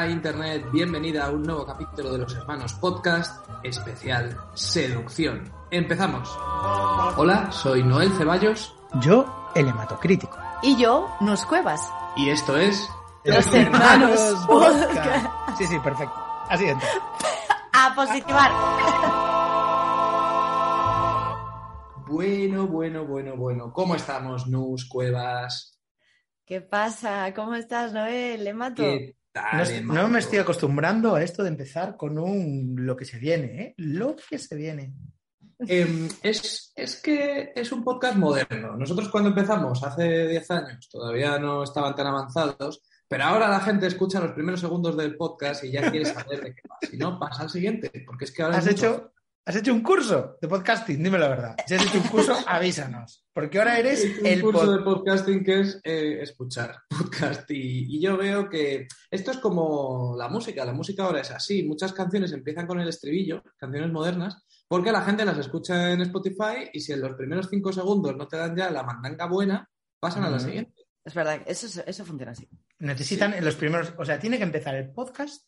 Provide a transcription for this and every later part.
Hola Internet, bienvenida a un nuevo capítulo de los Hermanos Podcast, especial Seducción. Empezamos. Hola, soy Noel Ceballos. Yo, el hematocrítico. Y yo, Nos Cuevas. Y esto es... Los Hermanos Podcast. Sí, sí, perfecto. Así entra. A positivar. Bueno, bueno, bueno, bueno. ¿Cómo estamos, Nus Cuevas? ¿Qué pasa? ¿Cómo estás, Noel? Le mato. ¿Qué No, me estoy acostumbrando a esto de empezar con un lo que se viene, ¿eh? Lo que se viene. Em, es, es que es un podcast moderno. Nosotros cuando empezamos, hace 10 años, todavía no estaban tan avanzados, pero ahora la gente escucha los primeros segundos del podcast y ya quiere saber de qué va. Si no, pasa al siguiente, porque es que ahora ¿Has hecho, ¿Has hecho un curso de podcasting? Dime la verdad. Si has hecho un curso, avísanos. Porque ahora eres un el curso pod- de podcasting que es eh, escuchar podcast y, y yo veo que esto es como la música, la música ahora es así, muchas canciones empiezan con el estribillo, canciones modernas, porque la gente las escucha en Spotify y si en los primeros cinco segundos no te dan ya la mandanga buena, pasan a la siguiente. Es verdad, eso, es- eso funciona así. Necesitan en los primeros. O sea, tiene que empezar el podcast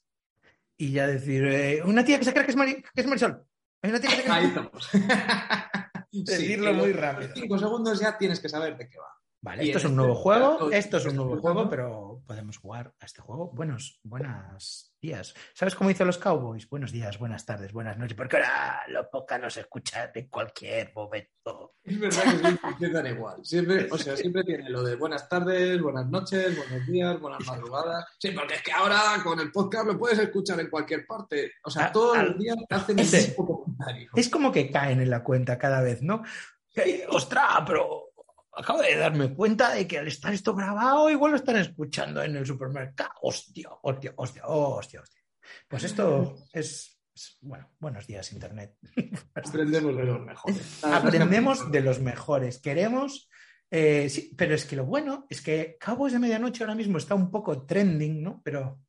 y ya decir. eh, una tía que se cree que es, Mari- que es Marisol. Hay una tía que Ahí estamos. Decirlo en muy rápido. Cinco segundos ya tienes que saber de qué va. Vale, Y esto es un este nuevo juego, esto es un nuevo juego, pero podemos jugar a este juego. Buenos, buenos días. ¿Sabes cómo dicen los cowboys? Buenos días, buenas tardes, buenas noches, porque ahora los podcasts nos escuchan en cualquier momento. Es verdad que siempre empiezan igual. Siempre, o sea, siempre tiene lo de buenas tardes, buenas noches, buenos días, buenas madrugadas. Sí, porque es que ahora con el podcast lo puedes escuchar en cualquier parte. O sea, Ah, todos ah, los días hacen ese- comentario. Es como que caen en la cuenta cada vez, ¿no? ¡Ostras! Pero acabo de darme cuenta de que al estar esto grabado, igual lo están escuchando en el supermercado. ¡Hostia, hostia, hostia, hostia, hostia! Pues esto es, es- bueno, buenos días, Internet. Aprendemos de los mejores. Aprendemos de los mejores. Queremos. eh, sí, pero es que lo bueno es que Cowboys de Medianoche ahora mismo está un poco trending, ¿no? Pero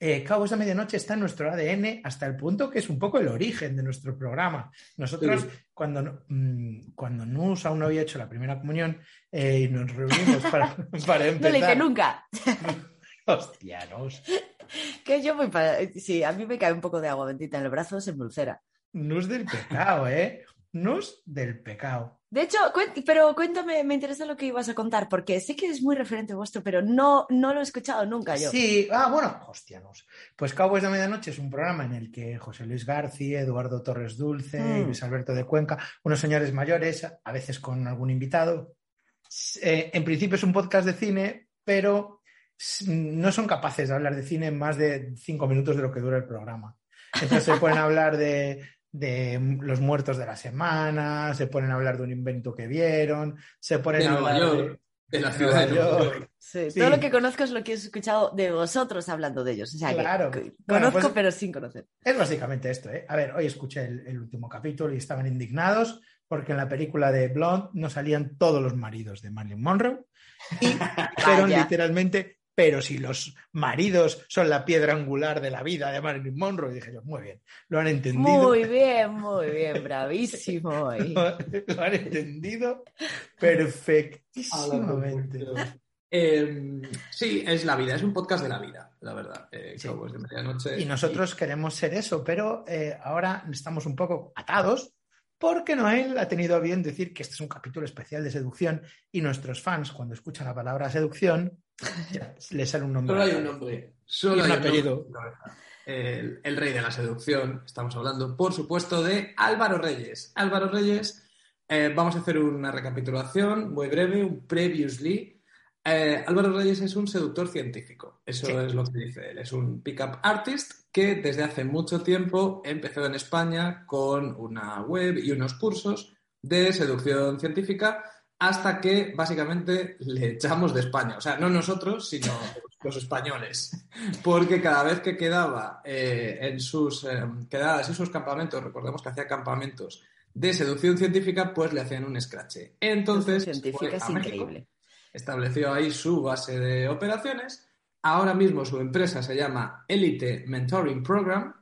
eh, Cowboys de Medianoche está en nuestro ADN hasta el punto que es un poco el origen de nuestro programa. Nosotros, Sí. cuando, no- mm, cuando Nus aún no había hecho la primera comunión eh, y nos reunimos para, para No empezar. le hice nunca. Hostia, Nus. Que yo voy para. Sí, a mí me cae un poco de agua bendita en el brazo, se emulcera. Nus del pecado, ¿eh? Nus del pecado. De hecho, pero cuéntame, me interesa lo que ibas a contar, porque sé que es muy referente vuestro, pero no, no lo he escuchado nunca yo. Sí, ah, bueno, hostianos. Pues Cowboys de Medianoche es un programa en el que José Luis García, Eduardo Torres Dulce, Mm. Luis Alberto de Cuenca, unos señores mayores, a veces con algún invitado. eh, en principio es un podcast de cine, pero no son capaces de hablar de cine en más de cinco minutos de lo que dura el programa. Entonces se pueden hablar de, de los muertos de la semana, se ponen a hablar de un invento que vieron, se ponen De a hablar de- York, de la ciudad de Nueva York. Sí, Sí. Todo lo que conozco es lo que he escuchado de vosotros hablando de ellos. O sea, que Claro. Bueno, conozco, pues- pero sin conocer. Es básicamente esto, ¿eh? A ver, hoy escuché el, el último capítulo y estaban indignados porque en la película de Blonde no salían todos los maridos de Marilyn Monroe y Vaya. literalmente, pero si los maridos son la piedra angular de la vida de Marilyn Monroe, y dije yo, muy bien, lo han entendido. Muy bien, muy bien, bravísimo. ahí. lo han entendido perfectísimamente. Eh, sí, es la vida, es un podcast de la vida, la verdad. Eh, Sí. Cowboys de medianoche. Y nosotros queremos ser eso, pero eh, ahora estamos un poco atados porque Noel ha tenido a bien decir que este es un capítulo especial de seducción y nuestros fans, cuando escuchan la palabra seducción, ya les sale un nombre. Solo hay un nombre. Solo un hay nombre apellido. El, el rey de la seducción. Estamos hablando, por supuesto, de Álvaro Reyes. Álvaro Reyes, eh, vamos a hacer una recapitulación muy breve, un previously. Eh, Álvaro Reyes es un seductor científico. Eso Sí. es lo que dice él. Es un pick-up artist que desde hace mucho tiempo empezó en España con una web y unos cursos de seducción científica hasta que básicamente le echamos de España. O sea, no nosotros, sino los españoles. Porque cada vez que quedaba eh, en sus eh, quedadas y sus campamentos, recordemos que hacía campamentos de seducción científica, pues le hacían un escrache. Entonces, científica es México, increíble. estableció ahí su base de operaciones. Ahora mismo su empresa se llama Elite Mentoring Program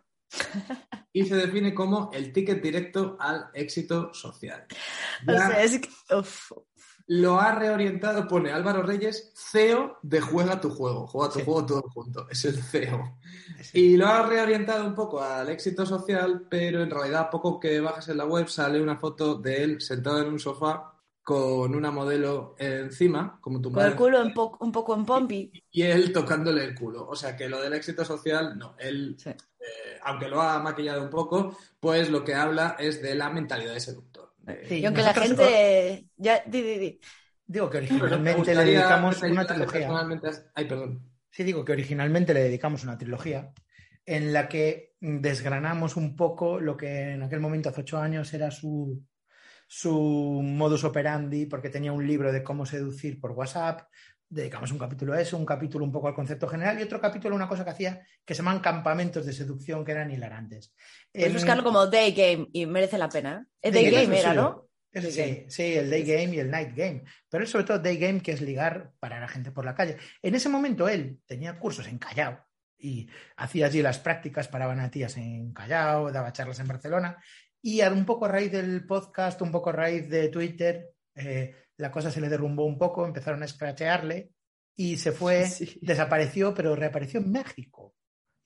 y se define como el ticket directo al éxito social. O sea, es que- uf, lo ha reorientado, pone Álvaro Reyes, CEO de Juega tu juego, juega tu juego todo junto, es el CEO. Y lo ha reorientado un poco al éxito social, pero en realidad poco que bajas en la web sale una foto de él sentado en un sofá con una modelo encima, como tu Con el culo un, po un poco en pompi. Y él tocándole el culo. O sea que lo del éxito social, no. Él, Sí. eh, aunque lo ha maquillado un poco, pues lo que habla es de la mentalidad de seductor. Eh, Sí, y aunque la gente... Ya, di, di, di. Digo que originalmente le dedicamos una trilogía. Ay, perdón. Sí, digo que originalmente le dedicamos una trilogía en la que desgranamos un poco lo que en aquel momento, hace ocho años, era su, su modus operandi, porque tenía un libro de cómo seducir por WhatsApp. Dedicamos un capítulo a eso, un capítulo un poco al concepto general y otro capítulo a una cosa que hacía que se llaman campamentos de seducción que eran hilarantes. Puedes En- buscarlo como Day Game y merece la pena. ¿eh? Day Day Game, era. ¿no? Sí, sí, el day game y el night game. Pero él, sobre todo, day game, que es ligar para la gente por la calle. En ese momento él tenía cursos en Callao y hacía allí las prácticas para banatías en Callao, daba charlas en Barcelona. Y un poco a raíz del podcast, un poco a raíz de Twitter, eh, la cosa se le derrumbó un poco, empezaron a escrachearle y se fue, Sí. desapareció, pero reapareció en México.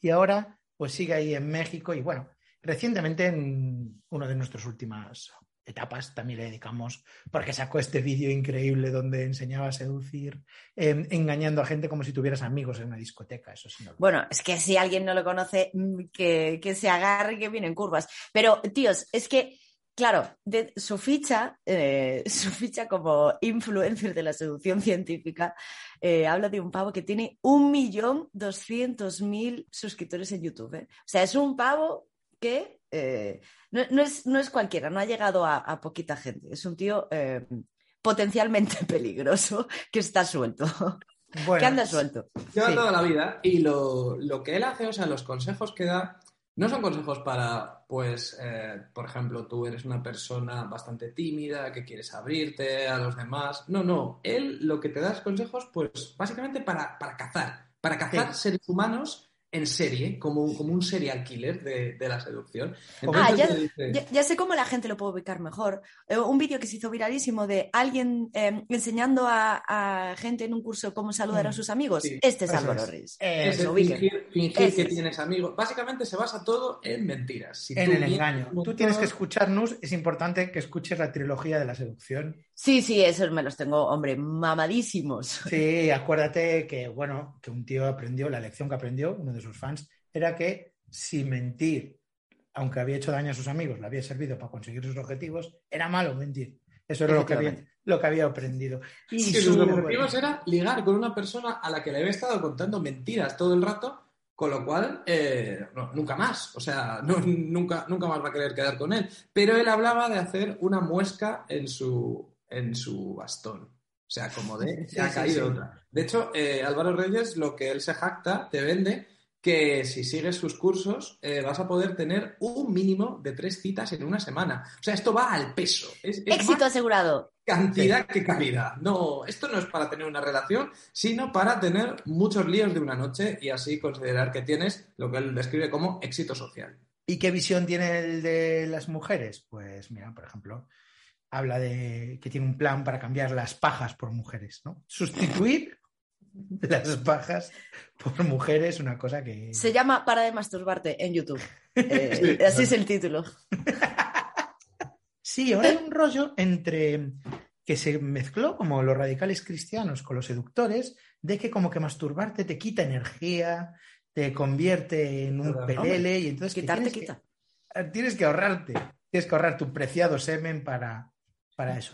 Y ahora, pues sigue ahí en México y bueno, recientemente en una de nuestras últimas etapas también le dedicamos, porque sacó este vídeo increíble donde enseñaba a seducir, eh, engañando a gente como si tuvieras amigos en una discoteca. Eso sí, no lo- Bueno, es que si alguien no lo conoce, mm, que, que se agarre que viene en curvas. Pero, tíos, es que, claro, de, su ficha, eh, su ficha como influencer de la seducción científica, eh, habla de un pavo que tiene un millón doscientos mil suscriptores en YouTube. ¿eh? O sea, es un pavo que eh, no, no es, no es cualquiera, no ha llegado a, a poquita gente. Es un tío eh, potencialmente peligroso que está suelto, Bueno, que anda suelto. Lleva Sí. toda la vida y lo, lo que él hace, o sea, los consejos que da, no son consejos para, pues, eh, por ejemplo, tú eres una persona bastante tímida, que quieres abrirte a los demás. No, no. Él lo que te da es consejos, pues, básicamente para, para cazar, para cazar seres humanos en serie, como, un- como un serial killer de, de la seducción. Ah, ya, dice- ya- ya sé cómo la gente lo puede ubicar mejor. Eh, un vídeo que se hizo viralísimo de alguien eh, enseñando a, a gente en un curso cómo saludar a Mm, sus amigos. sí, este es Álvaro es. Reyes. Eh, Es ubiquen. fingir, fingir que es. tienes amigos. Básicamente se basa todo en mentiras. Si en tú el engaño. Tú tienes que escucharnos, es importante que escuches la trilogía de la seducción. Sí, sí, esos me los tengo, hombre, mamadísimos. Sí, acuérdate que, bueno, que un tío aprendió, la lección que aprendió, uno de sus fans, era que si mentir, aunque había hecho daño a sus amigos, le había servido para conseguir sus objetivos, era malo mentir. Eso era lo que había, lo que había aprendido. Y que su- sus objetivos era ligar con una persona a la que le había estado contando mentiras todo el rato, con lo cual eh, no, nunca más, o sea, no- nunca, nunca más va a querer quedar con él. Pero él hablaba de hacer una muesca en su, en su bastón. O sea, como de, se ha sí, caído sí. otra. De hecho, eh, Álvaro Reyes, lo que él se jacta, te vende, que si sigues sus cursos eh, vas a poder tener un mínimo de tres citas en una semana. O sea, esto va al peso. Es, es Éxito asegurado. cantidad que calidad. No, esto no es para tener una relación, sino para tener muchos líos de una noche y así considerar que tienes lo que él describe como éxito social. ¿Y qué visión tiene el de las mujeres? Pues mira, por ejemplo, habla de que tiene un plan para cambiar las pajas por mujeres, ¿no? Sustituir las pajas por mujeres, una cosa que... Se llama Para de masturbarte en YouTube. Eh, Sí. así es el título. Sí, ahora hay un rollo entre que se mezcló como los radicales cristianos con los seductores, de que como que masturbarte te quita energía, te convierte en un pelele y entonces que Quitarte, tienes que- quita. tienes que ahorrarte, tienes que ahorrar tu preciado semen para, para eso.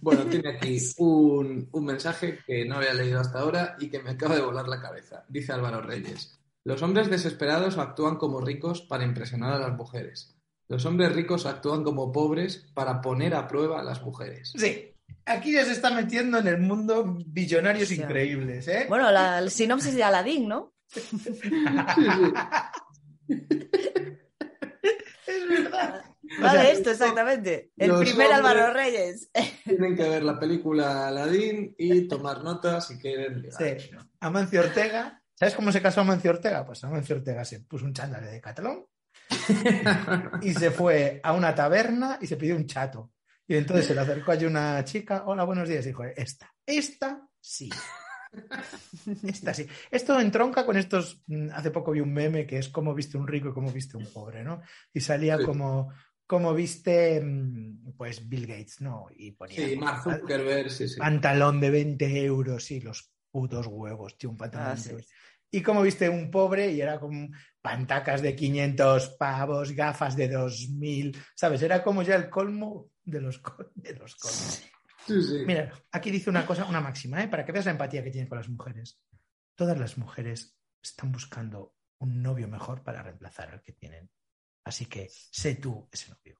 Bueno, tiene aquí un, un mensaje que no había leído hasta ahora y que me acaba de volar la cabeza. Dice Álvaro Reyes. Los hombres desesperados actúan como ricos para impresionar a las mujeres. Los hombres ricos actúan como pobres para poner a prueba a las mujeres. Sí, aquí ya se está metiendo en el mundo billonarios increíbles, ¿eh? Bueno, la, el sinopsis de Aladdin, ¿no? es verdad. Vale, sea, esto exactamente. El primer Álvaro Reyes. Tienen que ver la película Aladdin y tomar notas si quieren ligar. Sí. Amancio Ortega. ¿Sabes cómo se casó Amancio Ortega? Pues Amancio Ortega se puso un chándal de catalón y se fue a una taberna y se pidió un chato. Y entonces se le acercó allí una chica, hola, buenos días, y dijo, esta, esta sí. Esta sí. Esto entronca con estos, mm, hace poco vi un meme que es cómo viste un rico y cómo viste un pobre, ¿no? Y salía Sí. como, como viste, mm, pues Bill Gates, ¿no? Y ponía Sí, Mark Zuckerberg, sí, sí. pantalón de 20 euros y los putos huevos, tío, un pantalón Ah, de sí. 20 euros. Y como viste un pobre y era como pantacas de 500 pavos, gafas de 2000, ¿sabes? Era como ya el colmo de los, col- de los colmos. Sí, sí. Mira, aquí dice una cosa, una máxima, ¿eh? para que veas la empatía que tienen con las mujeres. Todas las mujeres están buscando un novio mejor para reemplazar al que tienen. Así que sé tú ese novio.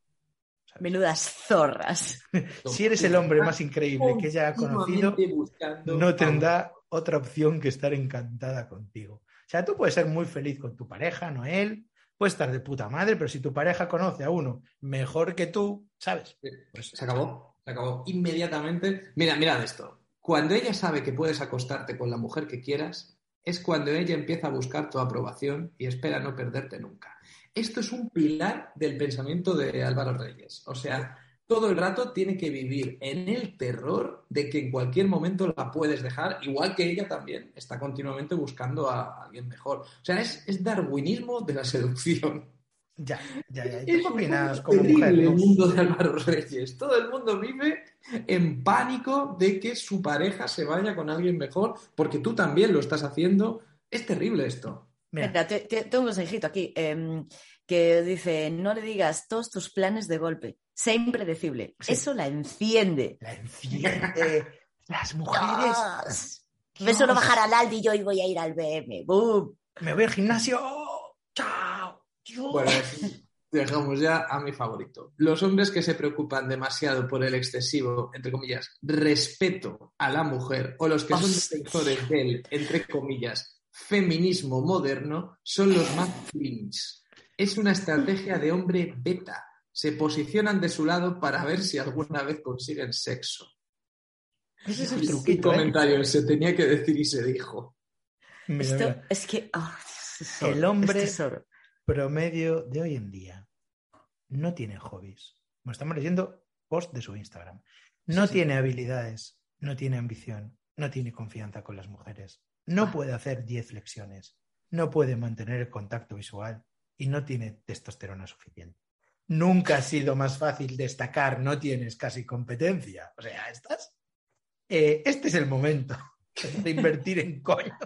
¿sabes? Menudas zorras. Si eres el hombre más increíble que ella ha conocido, no tendrá otra opción que estar encantada contigo. O sea, tú puedes ser muy feliz con tu pareja, no él. Puedes estar de puta madre, pero si tu pareja conoce a uno mejor que tú, ¿sabes? Sí, Pues Se acabó, se acabó inmediatamente. Mira, mirad esto. Cuando ella sabe que puedes acostarte con la mujer que quieras, es cuando ella empieza a buscar tu aprobación y espera no perderte nunca. Esto es un pilar del pensamiento de Álvaro Reyes. O sea, todo el rato tiene que vivir en el terror de que en cualquier momento la puedes dejar, igual que ella también está continuamente buscando a alguien mejor. O sea, es, es darwinismo de la seducción. Ya, ya, ya. ¿Y tú Es opinas como mujer? el mundo de Álvaro Reyes. Todo el mundo vive en pánico de que su pareja se vaya con alguien mejor, porque tú también lo estás haciendo. Es terrible esto. Mira, te- te- tengo un consejito aquí em, que dice, no le digas todos tus planes de golpe, sé impredecible. Sí. Eso la enciende. la enciende. Las mujeres. Ve solo bajar al Aldi y yo hoy voy a ir al BM. ¡Bum! Me voy al gimnasio. Chao. Dios. Bueno, dejamos ya a mi favorito. Los hombres que se preocupan demasiado por el excesivo, entre comillas, respeto a la mujer, o los que son defensores del, entre comillas, feminismo moderno, son los más cringe. Es una estrategia de hombre beta. Se posicionan de su lado para ver si alguna vez consiguen sexo. Ese es el Un truquito. ¿eh? comentario, se tenía que decir y se dijo. Mira, Esto mira. es que... ah, es El hombre- es tesoro. promedio de hoy en día no tiene hobbies. Como estamos leyendo post de su Instagram. No Sí, sí. tiene habilidades, no tiene ambición, no tiene confianza con las mujeres, no puede hacer 10 flexiones, no puede mantener el contacto visual y no tiene testosterona suficiente. Nunca ha sido más fácil destacar, no tienes casi competencia. O sea, estás. eh, este es el momento de invertir en coño.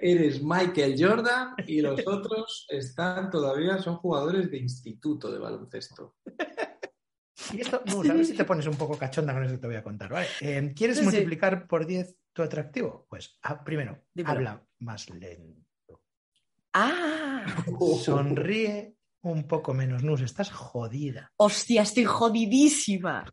Eres Michael Jordan y los otros están todavía, son jugadores de instituto de baloncesto. Y esto, no, a ver si te pones un poco cachonda con eso que te voy a contar, ¿vale? Eh, ¿Quieres Sí, sí. multiplicar por 10 tu atractivo? Pues ah, primero, Dímelo. habla más lento. ¡Ah! Sonríe un poco menos. Nus, estás jodida. ¡Hostia, estoy jodidísima!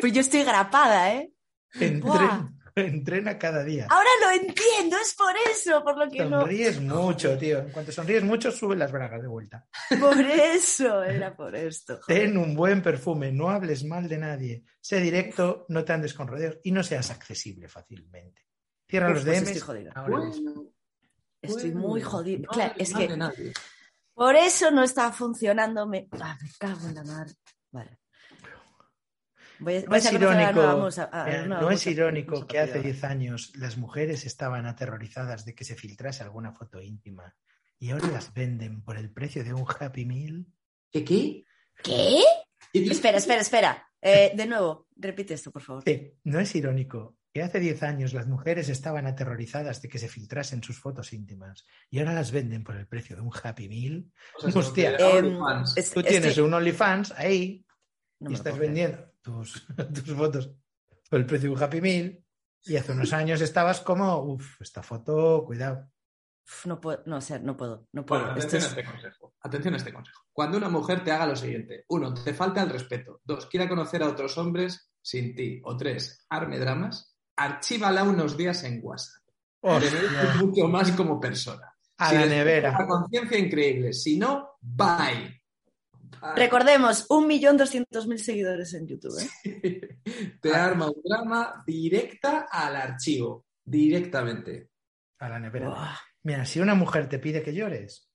Pues yo estoy grapada, ¿eh? Entrena, entrena cada día. Ahora lo entiendo, es por eso, por lo que no... Sonríes mucho, tío. En cuanto sonríes mucho, suben las bragas de vuelta. Por eso, era por esto. joder. Ten un buen perfume, no hables mal de nadie. Sé directo, no te andes con rodeos y no seas accesible fácililmente. Cierra Uf, los pues DMs. estoy jodida. ahora. Bueno, Estoy bueno, muy jodida. no Claro, es que nadie. por eso no está funcionando. Me, ah, me cago en la mar. Vale. Voy a, No voy a es irónico, nueva a- no es que hace partida. 10 años las mujeres estaban aterrorizadas de que se filtrase alguna foto íntima y ahora las venden por el precio de un Happy Meal. ¿Qué qué? ¿Qué? Espera, espera, espera. Eh, de nuevo, repite esto, por favor. Sí, no es irónico que hace 10 años las mujeres estaban aterrorizadas de que se filtrasen sus fotos íntimas y ahora las venden por el precio de un Happy Meal. O sea, se Hostia. Em, es- Tú estoy- tienes un OnlyFans ahí no y estás vendiendo tus, tus fotos por el precio de un Happy Meal y hace unos años estabas como, uff, esta foto, cuidado. No puedo, no, o sea, no puedo, no puedo. Bueno, Esto atención a es- este consejo. Atención a este consejo. Cuando una mujer te haga lo siguiente: uno, te falta el respeto. Dos, quiera conocer a otros hombres sin ti. O tres, arme dramas. Archívala unos días en WhatsApp. Mucho más como persona. a Si la nevera. La conciencia increíble. Si no, bye. Bye. Recordemos, un millón doscientos mil seguidores en YouTube. ¿eh? Te arma un drama directa al archivo. Directamente. A la nevera. Mira, si una mujer te pide que llores,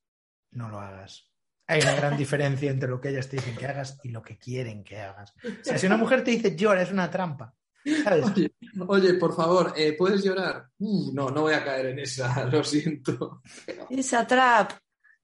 no lo hagas. Hay una gran diferencia entre lo que ellas te dicen que hagas y lo que quieren que hagas. O sea, si una mujer te dice llora, es una trampa. ¿sabes? Oye, oye, por favor, eh, ¿puedes llorar? Uh, no, no voy a caer en esa, lo siento. Esa trap.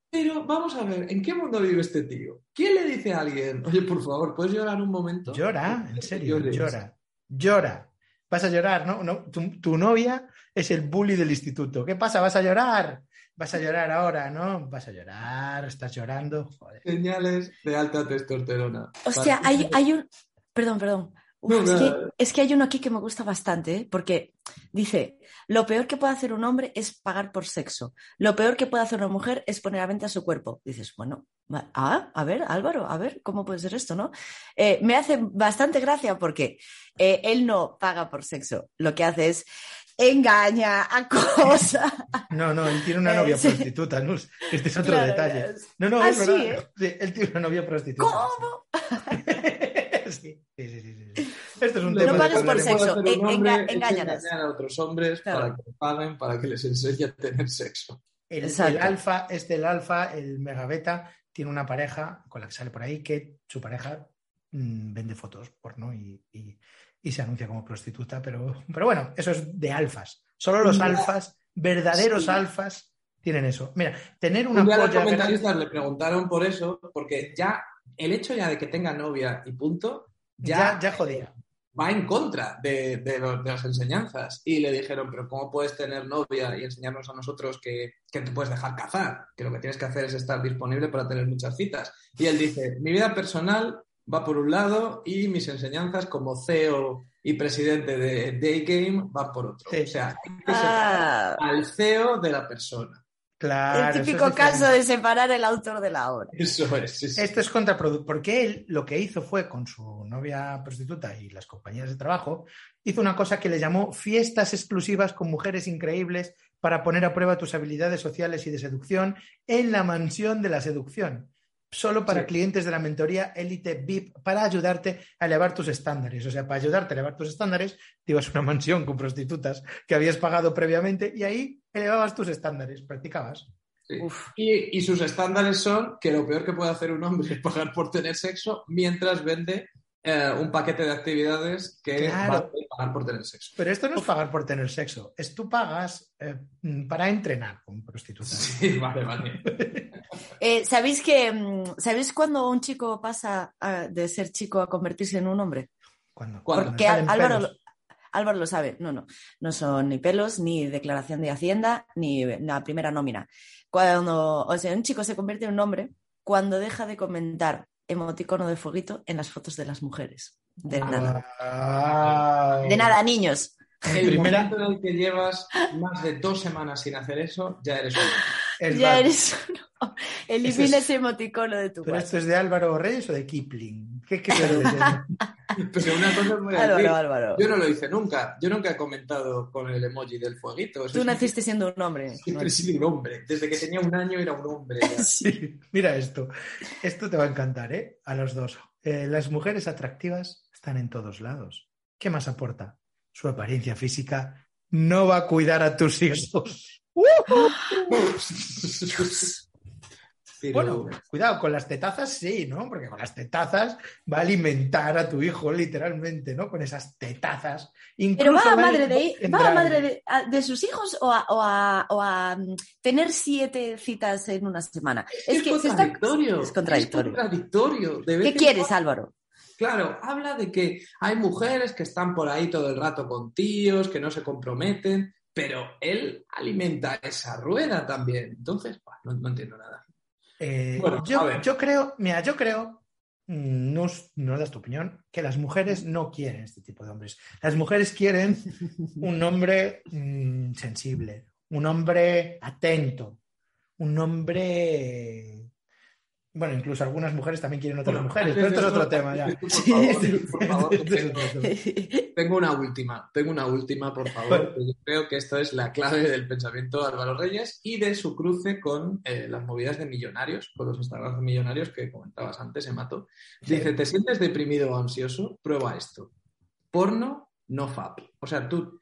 Pero vamos a ver, ¿en qué mundo vive este tío? ¿Quién le dice a alguien, oye, por favor, ¿puedes llorar un momento? Llora, en serio, llora. Llora. Vas a llorar, ¿no? no tu, tu novia es el bully del instituto. ¿Qué pasa? ¿Vas a llorar? Vas a llorar ahora, ¿no? Vas a llorar, estás llorando. Joder. Señales de alta testosterona. Hostia, Para- hay, hay un. Perdón, perdón. Uf, No, es, que, es que hay uno aquí que me gusta bastante, ¿eh? porque dice: Lo peor que puede hacer un hombre es pagar por sexo. Lo peor que puede hacer una mujer es poner a venta su cuerpo. Dices, bueno, ah, a ver, Álvaro, a ver, ¿cómo puede ser esto, no? Eh, me hace bastante gracia porque eh, él no paga por sexo. Lo que hace es engaña, acosa. No, no, él tiene una novia sí. prostituta, Nus. Este es otro Claro, detalle. No, no, Ah, es verdad. Sí, él tiene una novia prostituta. ¿Cómo? Sí, sí, sí, sí, sí. Esto es un Lo tema No pagues por sexo, enga- engañar a otros hombres Claro. para que paguen, para que les enseñe a tener sexo. El, el alfa, este el alfa, el megabeta, tiene una pareja con la que sale por ahí que su pareja mm, vende fotos porno y, y- y se anuncia como prostituta, pero, pero bueno, eso es de alfas. Solo los alfas, verdaderos Sí. alfas, tienen eso. Mira, tener una Un día los comentaristas le preguntaron por eso, porque ya el hecho ya de que tenga novia y punto, ya, ya, ya jodía. va en contra de, de los- de las enseñanzas. Y le dijeron, pero ¿cómo puedes tener novia y enseñarnos a nosotros que, que te puedes dejar cazar? Que lo que tienes que hacer es estar disponible para tener muchas citas. Y él dice, mi vida personal va por un lado y mis enseñanzas como CEO y presidente de Day Game van por otro. Sí. O sea, hay que separar Ah, al CEO de la persona. Claro, el es típico caso de separar el autor de la obra. Eso es. Esto es contraproducente, porque él lo que hizo fue con su novia prostituta y las compañías de trabajo, hizo una cosa que le llamó fiestas exclusivas con mujeres increíbles para poner a prueba tus habilidades sociales y de seducción en la mansión de la seducción. Solo para Sí. clientes de la mentoría Elite VIP para ayudarte a elevar tus estándares. O sea, para ayudarte a elevar tus estándares, te ibas a una mansión con prostitutas que habías pagado previamente y ahí elevabas tus estándares, practicabas. Sí. Y, y sus estándares son que lo peor que puede hacer un hombre es pagar por tener sexo mientras vende eh, un paquete de actividades que Claro. va a hacer pagar por tener sexo. Pero esto no es pagar por tener sexo, es tú pagas eh, para entrenar con prostitutas. Sí, vale, vale. Eh, ¿Sabéis que mm, sabéis cuando un chico pasa a- de ser chico a convertirse en un hombre? Cuando Porque salen Álvaro, pelos. lo- Álvaro lo sabe. No, no. No son ni pelos, ni declaración de Hacienda, ni la primera nómina. Cuando, o sea, un chico se convierte en un hombre cuando deja de comentar emoticono de fueguito en las fotos de las mujeres. De nada. Guau. De nada, niños. El Primera- momento en el que llevas más de dos semanas sin hacer eso, ya eres hombre. Ya verdad. eres uno. Elimina es- ese emoticono de tu Pero esto es de Álvaro Reyes o de Kipling. ¿Qué, te dice? Pero una cosa es muy Álvaro, Álvaro. Yo no lo hice nunca. Yo nunca he comentado con el emoji del fueguito. Eso Tú naciste siendo un hombre. Siempre he sido un hombre. Desde que tenía un año era un hombre. Sí, mira esto. Esto te va a encantar, ¿eh? A los dos. Eh, las mujeres atractivas están en todos lados. ¿Qué más aporta? Su apariencia física no va a cuidar a tus hijos. Pero- Bueno, cuidado, con las tetazas sí, ¿no? Porque con las tetazas va a alimentar a tu hijo literalmente, ¿no? Con esas tetazas. Pero Incluso va a madre de, va a madre de, a- de sus hijos o a, o a- o a, mm, tener siete citas en una semana. Es, que es está- contradictorio. es contradictorio. Es contradictorio. De vez ¿Qué quieres, cuando- Álvaro? Claro, habla de que hay mujeres que están por ahí todo el rato con tíos, que no se comprometen, pero él alimenta esa rueda también. Entonces, bah, no, no entiendo nada. Eh, Bueno, yo, yo creo, mira, yo creo, mm, no, no das tu opinión, que las mujeres no quieren este tipo de hombres. Las mujeres quieren un hombre mm, sensible, un hombre atento, un hombre... Bueno, incluso algunas mujeres también quieren otras Bueno, mujeres, pero esto es otro tema ya. Por favor, por favor. Tengo una última, tengo una última, por favor. Yo creo que esto es la clave del pensamiento de Álvaro Reyes y de su cruce con eh, las movidas de millonarios, con los Instagram de millonarios que comentabas antes, Emato. Dice, ¿te sientes deprimido o ansioso? Prueba esto. Porno, no fap. O sea, tú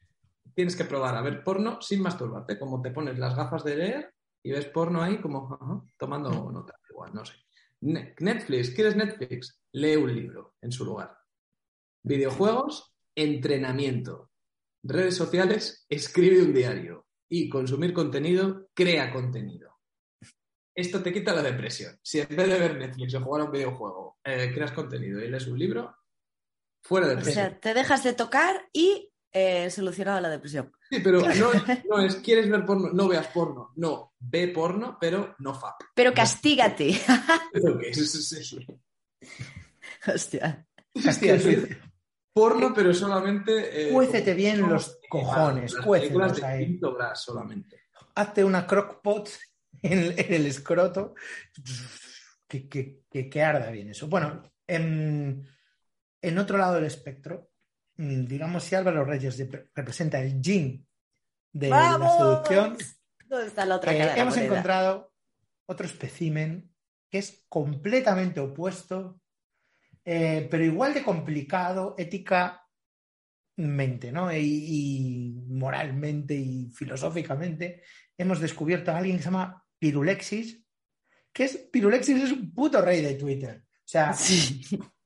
tienes que probar a ver porno sin masturbarte, como te pones las gafas de leer y ves porno ahí como tomando nota. Igual, no sé. Ne- Netflix, ¿quieres Netflix? Lee un libro en su lugar. Videojuegos, entrenamiento. Redes sociales, escribe un diario. Y consumir contenido, crea contenido. Esto te quita la depresión. Si en vez de ver Netflix o jugar a un videojuego, eh, creas contenido y lees un libro, fuera de O depresión. sea, te dejas de tocar y eh, solucionado la depresión. Sí, pero no, es- no es, ¿quieres ver porno? No veas porno. No, ve porno, pero no fap. Pero castígate. Pero que es- es- es- Hostia. Porno, pero solamente... eh, Cuécete bien como- los cojones, las películas de ahí. solamente. Hazte una crockpot en, en el escroto que, que- que- que arda bien eso. Bueno, en, en otro lado del espectro, digamos, si Álvaro Reyes representa el yin de la ¡Vamos! seducción, ¿Dónde está la otra eh, cara la hemos encontrado otro espécimen que es completamente opuesto, eh, pero igual de complicado éticamente, ¿no? Y, y moralmente y filosóficamente. Hemos descubierto a alguien que se llama Pirulexis, que es Pirulexis es un puto rey de Twitter. O sea, Sí.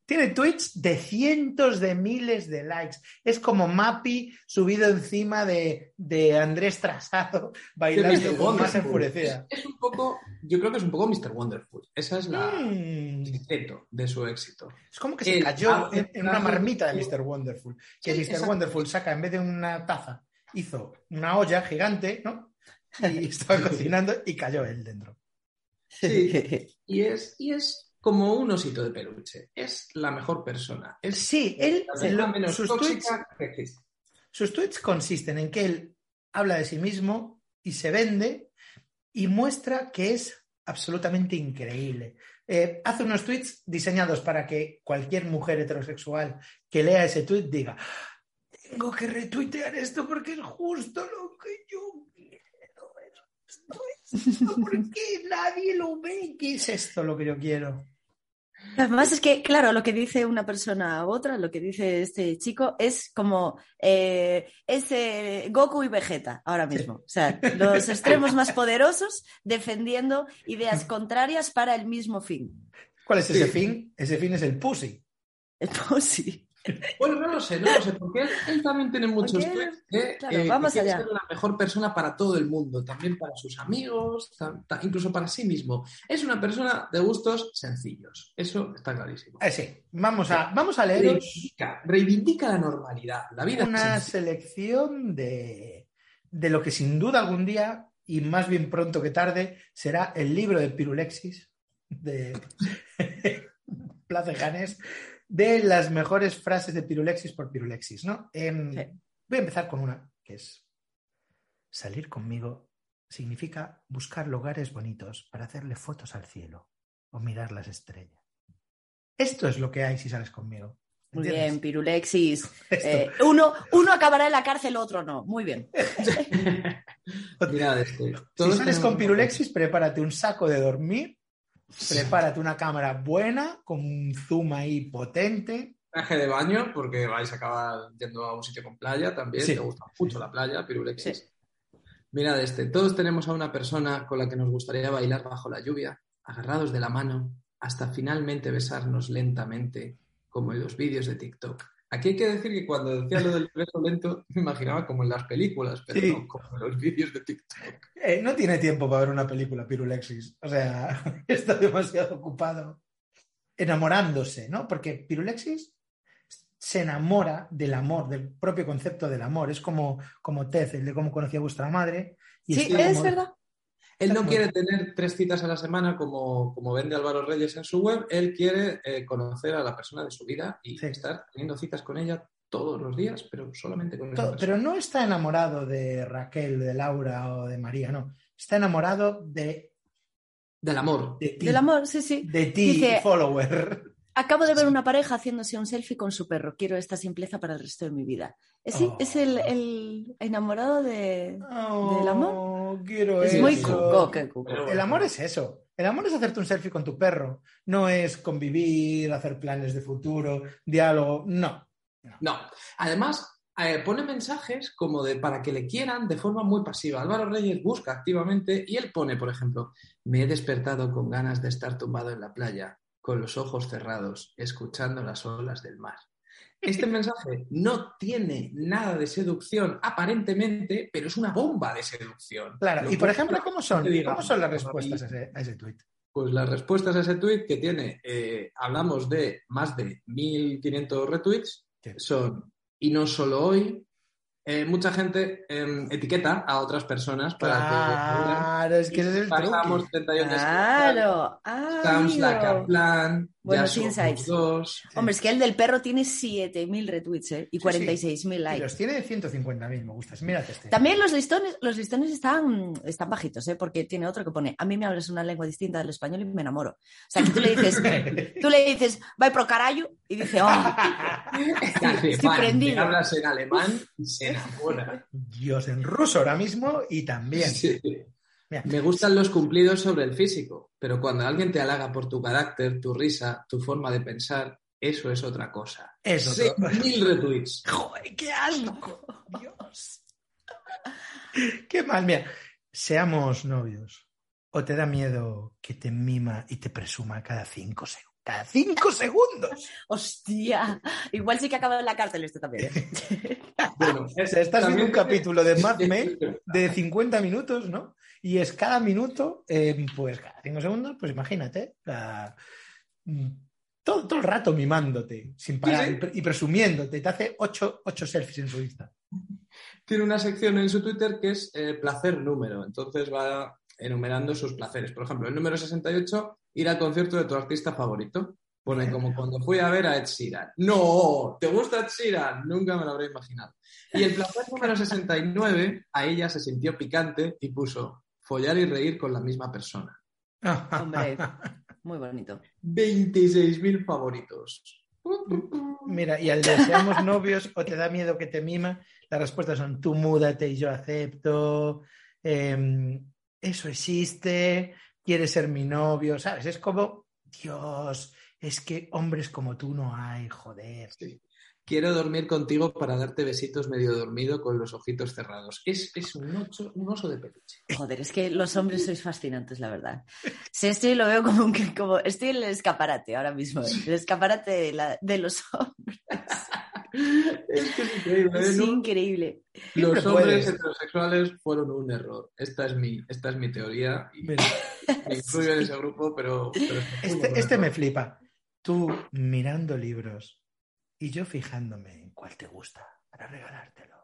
Tiene tweets de cientos de miles de likes. Es como Mappy subido encima de, de Andrés Trasado bailando con más enfurecida. Es, un poco, yo creo que es un poco Mr. Wonderful. Esa es la Mm. secreto de su éxito. Es como que se El cayó en, en una marmita de Mr. Wonderful. Que Sí, Mr. exacto. Wonderful saca, en vez de una taza, hizo una olla gigante, ¿no? Y estaba cocinando y cayó él dentro. Sí. Y es, y es como un osito de peluche. Es la mejor persona. Es Sí, él, la persona lo- menos sus, tóxica tweets, que existe. sus tweets consisten en que él habla de sí mismo y se vende y muestra que es absolutamente increíble. Eh, hace unos tweets diseñados para que cualquier mujer heterosexual que lea ese tweet diga, tengo que retuitear esto porque es justo lo que yo quiero. Esto es esto, ¿Por qué nadie lo ve? ¿Qué es esto lo que yo quiero? Además es que, claro, lo que dice una persona u otra, lo que dice este chico, es como eh, es eh, Goku y Vegeta ahora mismo. O sea, los extremos más poderosos defendiendo ideas contrarias para el mismo fin. ¿Cuál es ese Sí. fin? Ese fin es el pussy. Pues sí. Bueno, no lo sé, no lo sé, porque él, él también tiene muchos tweets de claro, eh, que vamos quiere allá. ser la mejor persona para todo el mundo, también para sus amigos, incluso para sí mismo. Es una persona de gustos sencillos, eso está clarísimo. Eh, sí, vamos a, vamos a leeros Reivindica, reivindica la normalidad, la vida una selección de, de lo que sin duda algún día, y más bien pronto que tarde, será el libro de Pirulexis de Place Janes, de las mejores frases de Pirulexis por Pirulexis, ¿no? Em, Sí. Voy a empezar con una, que es salir conmigo significa buscar lugares bonitos para hacerle fotos al cielo o mirar las estrellas. Esto es lo que hay si sales conmigo. Muy ¿entiendes? bien, Pirulexis. Esto. Eh, uno, uno acabará en la cárcel, otro no. Muy bien. Mirad este. Si sales con Pirulexis, prepárate un saco de dormir, prepárate una cámara buena, con un zoom ahí potente. traje de baño, porque vais a acabar yendo a un sitio con playa también. Sí. Te gusta mucho la playa, Pirulexis. Mirad este. Todos tenemos a una persona con la que nos gustaría bailar bajo la lluvia, agarrados de la mano, hasta finalmente besarnos lentamente, como en los vídeos de TikTok. Aquí hay que decir que cuando decía lo del beso lento, me imaginaba como en las películas, pero Sí. no como en los vídeos de TikTok. Eh, no tiene tiempo para ver una película, Pirulexis. O sea, está demasiado ocupado enamorándose, ¿no? Porque Pirulexis se enamora del amor, del propio concepto del amor. Es como, como Ted, el de cómo conocía vuestra madre. y Sí, es como- verdad. Él no quiere tener tres citas a la semana como, como vende Álvaro Reyes en su web, él quiere eh, conocer a la persona de su vida y Sí. estar teniendo citas con ella todos los días, pero solamente con persona. pero no está enamorado de Raquel, de Laura o de María, no. Está enamorado de, Del amor. de ti. Del amor, sí, sí. De ti, Dice- follower. Acabo de ver una pareja haciéndose un selfie con su perro. Quiero esta simpleza para el resto de mi vida. Sí, Oh. es el, el enamorado de... ¿Del amor? Oh, Quiero Es eso. muy cuco, qué cuco. El amor es eso. El amor es hacerte un selfie con tu perro. No es convivir, hacer planes de futuro, diálogo. No. No. Además, eh, pone mensajes como de para que le quieran de forma muy pasiva. Álvaro Reyes busca activamente y él pone, por ejemplo, me he despertado con ganas de estar tumbado en la playa, con los ojos cerrados, escuchando las olas del mar. Este mensaje no tiene nada de seducción aparentemente, pero es una bomba de seducción. Claro, Lo y por ejemplo, ¿cómo son, ¿cómo son las "Ay, respuestas a ese, a ese tweet? Pues las respuestas a ese tweet que tiene, eh, hablamos de más de 1.500 retweets, Sí. son, y no solo hoy, eh, mucha gente em, etiqueta a otras personas para Claro, es que ese es el que pasamos truque. 31 Claro. Amigo. plan, Bueno, ya sí, somos insights. dos. Hombre, es que el del perro tiene 7.000 retweets ¿eh? y Sí, 46.000 Y likes. los tiene 150.000 me gustas. Mírate este. También los listones, los listones están, están bajitos, ¿eh? porque tiene otro que pone, a mí me hablas una lengua distinta del español y me enamoro. O sea, que tú le dices, tú le dices, vai pro carallo, y dice, oh, estoy "Vale, prendido". me hablas en alemán y se enamora. Dios, en ruso ahora mismo y también. Sí. Mira. Me gustan los cumplidos sobre el físico, pero cuando alguien te halaga por tu carácter, tu risa, tu forma de pensar, eso es otra cosa. Es otro. Seis mil retweets. Joder, qué asco. Dios. Qué mal, mira. Seamos novios. ¿O te da miedo que te mima y te presuma cada cinco segundos? Cada cinco segundos. hostia, igual sí que ha acabado en la cárcel esto también. ¿eh? Bueno, O sea, estás viendo un capítulo de Mad Men de 50 minutos, ¿no? Y es cada minuto, eh, pues cada cinco segundos, pues imagínate, la- mm, todo, todo el rato mimándote, sin parar Sí, sí. y pre- y presumiéndote. Te hace ocho, ocho selfies en su Insta. Tiene una sección en su Twitter que es eh, placer número. Entonces va enumerando sus placeres. Por ejemplo, el número 68, ir al concierto de tu artista favorito. Pone como cuando fui a ver a Ed Sheeran. ¡No! ¿Te gusta Ed Sheeran? Nunca me lo habría imaginado. Y el placer número 69, a ella se sintió picante y puso follar y reír con la misma persona. Hombre, muy bonito. 26.000 favoritos. Mira, y al de seamos novios o te da miedo que te mima, las respuestas son tú múdate y yo acepto, em, eso existe, quieres ser mi novio, ¿sabes? Es como, Dios, es que hombres como tú no hay, joder. Sí. Quiero dormir contigo para darte besitos medio dormido con los ojitos cerrados. Es, es un, ocho- un oso de peluche. Joder, es que los hombres sois fascinantes, la verdad. Sí, estoy lo veo como, un, como estoy en el escaparate ahora mismo, ¿eh? el escaparate de, la- de los hombres. Es que es increíble. ¿eh? Es ¿no? increíble. Los Siempre hombres puedes. heterosexuales fueron un error. Esta es mi, esta es mi teoría y Mira, me incluyo en ese grupo, pero... pero este, este me flipa. Tú mirando libros y yo fijándome en cuál te gusta para regalártelo.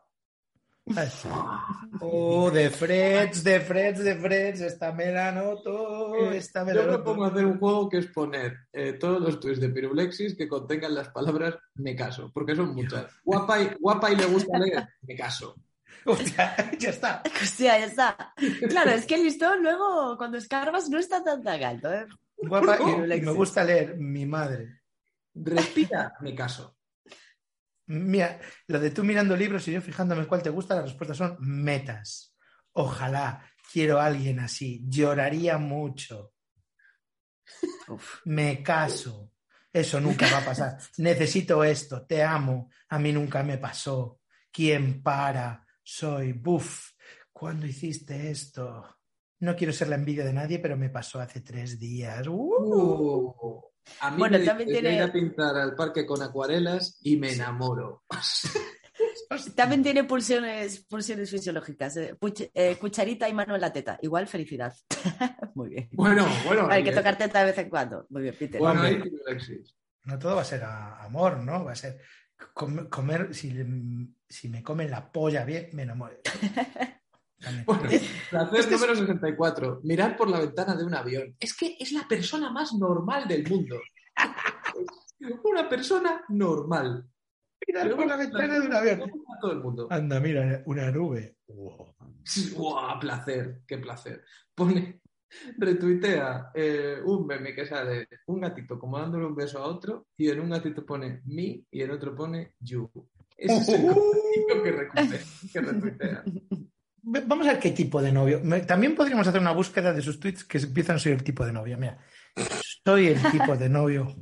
Oh, de Freds, de Freds, de Freds, esta me la noto, esta me la Yo noto. propongo hacer un juego que es poner eh, todos los tweets de Pirulexis que contengan las palabras me caso, porque son muchas. Guapa y, guapa y le gusta leer, me caso. Hostia, ya está. Hostia, ya está. Claro, es que el listón luego, cuando escarbas, no está tan tan alto. ¿eh? Guapa, y- me gusta leer mi madre. Respira, me caso. Mira, lo de tú mirando libros y yo fijándome cuál te gusta, las respuestas son metas. Ojalá, quiero a alguien así, lloraría mucho, Uf. me caso, eso nunca va a pasar. Necesito esto, te amo, a mí nunca me pasó. ¿Quién para? Soy, buf, ¿cuándo hiciste esto? No quiero ser la envidia de nadie, pero me pasó hace tres días. ¡Uh! Uh, a mí Bueno, me también tiene- "Voy a pintar al parque con acuarelas y me enamoro. También tiene pulsiones, pulsiones fisiológicas. eh. Puch- eh, cucharita y mano en la teta. Igual felicidad. Muy bien. Bueno, bueno. Hay que eh, tocar teta de vez en cuando. Muy bien, Peter. Bueno, ahí. No todo va a ser a- amor, ¿no? Va a ser com- comer, si, si me comen la polla bien, me enamoro. Bueno, placer Este número 64. Mirar por la ventana de un avión. Es que es la persona más normal del mundo. Una persona normal. Mirar por la ventana de un avión. Todo el mundo. Anda, mira, una nube. Wow. ¡Guau! Placer, qué placer. Pone, retuitea eh, un meme que sale un gatito como dándole un beso a otro y en un gatito pone me y en otro pone you. Ese es el contenido que, que retuitea. Vamos a ver qué tipo de novio. También podríamos hacer una búsqueda de sus tweets que empiezan a ser el tipo de novio. Mira, soy el tipo de novio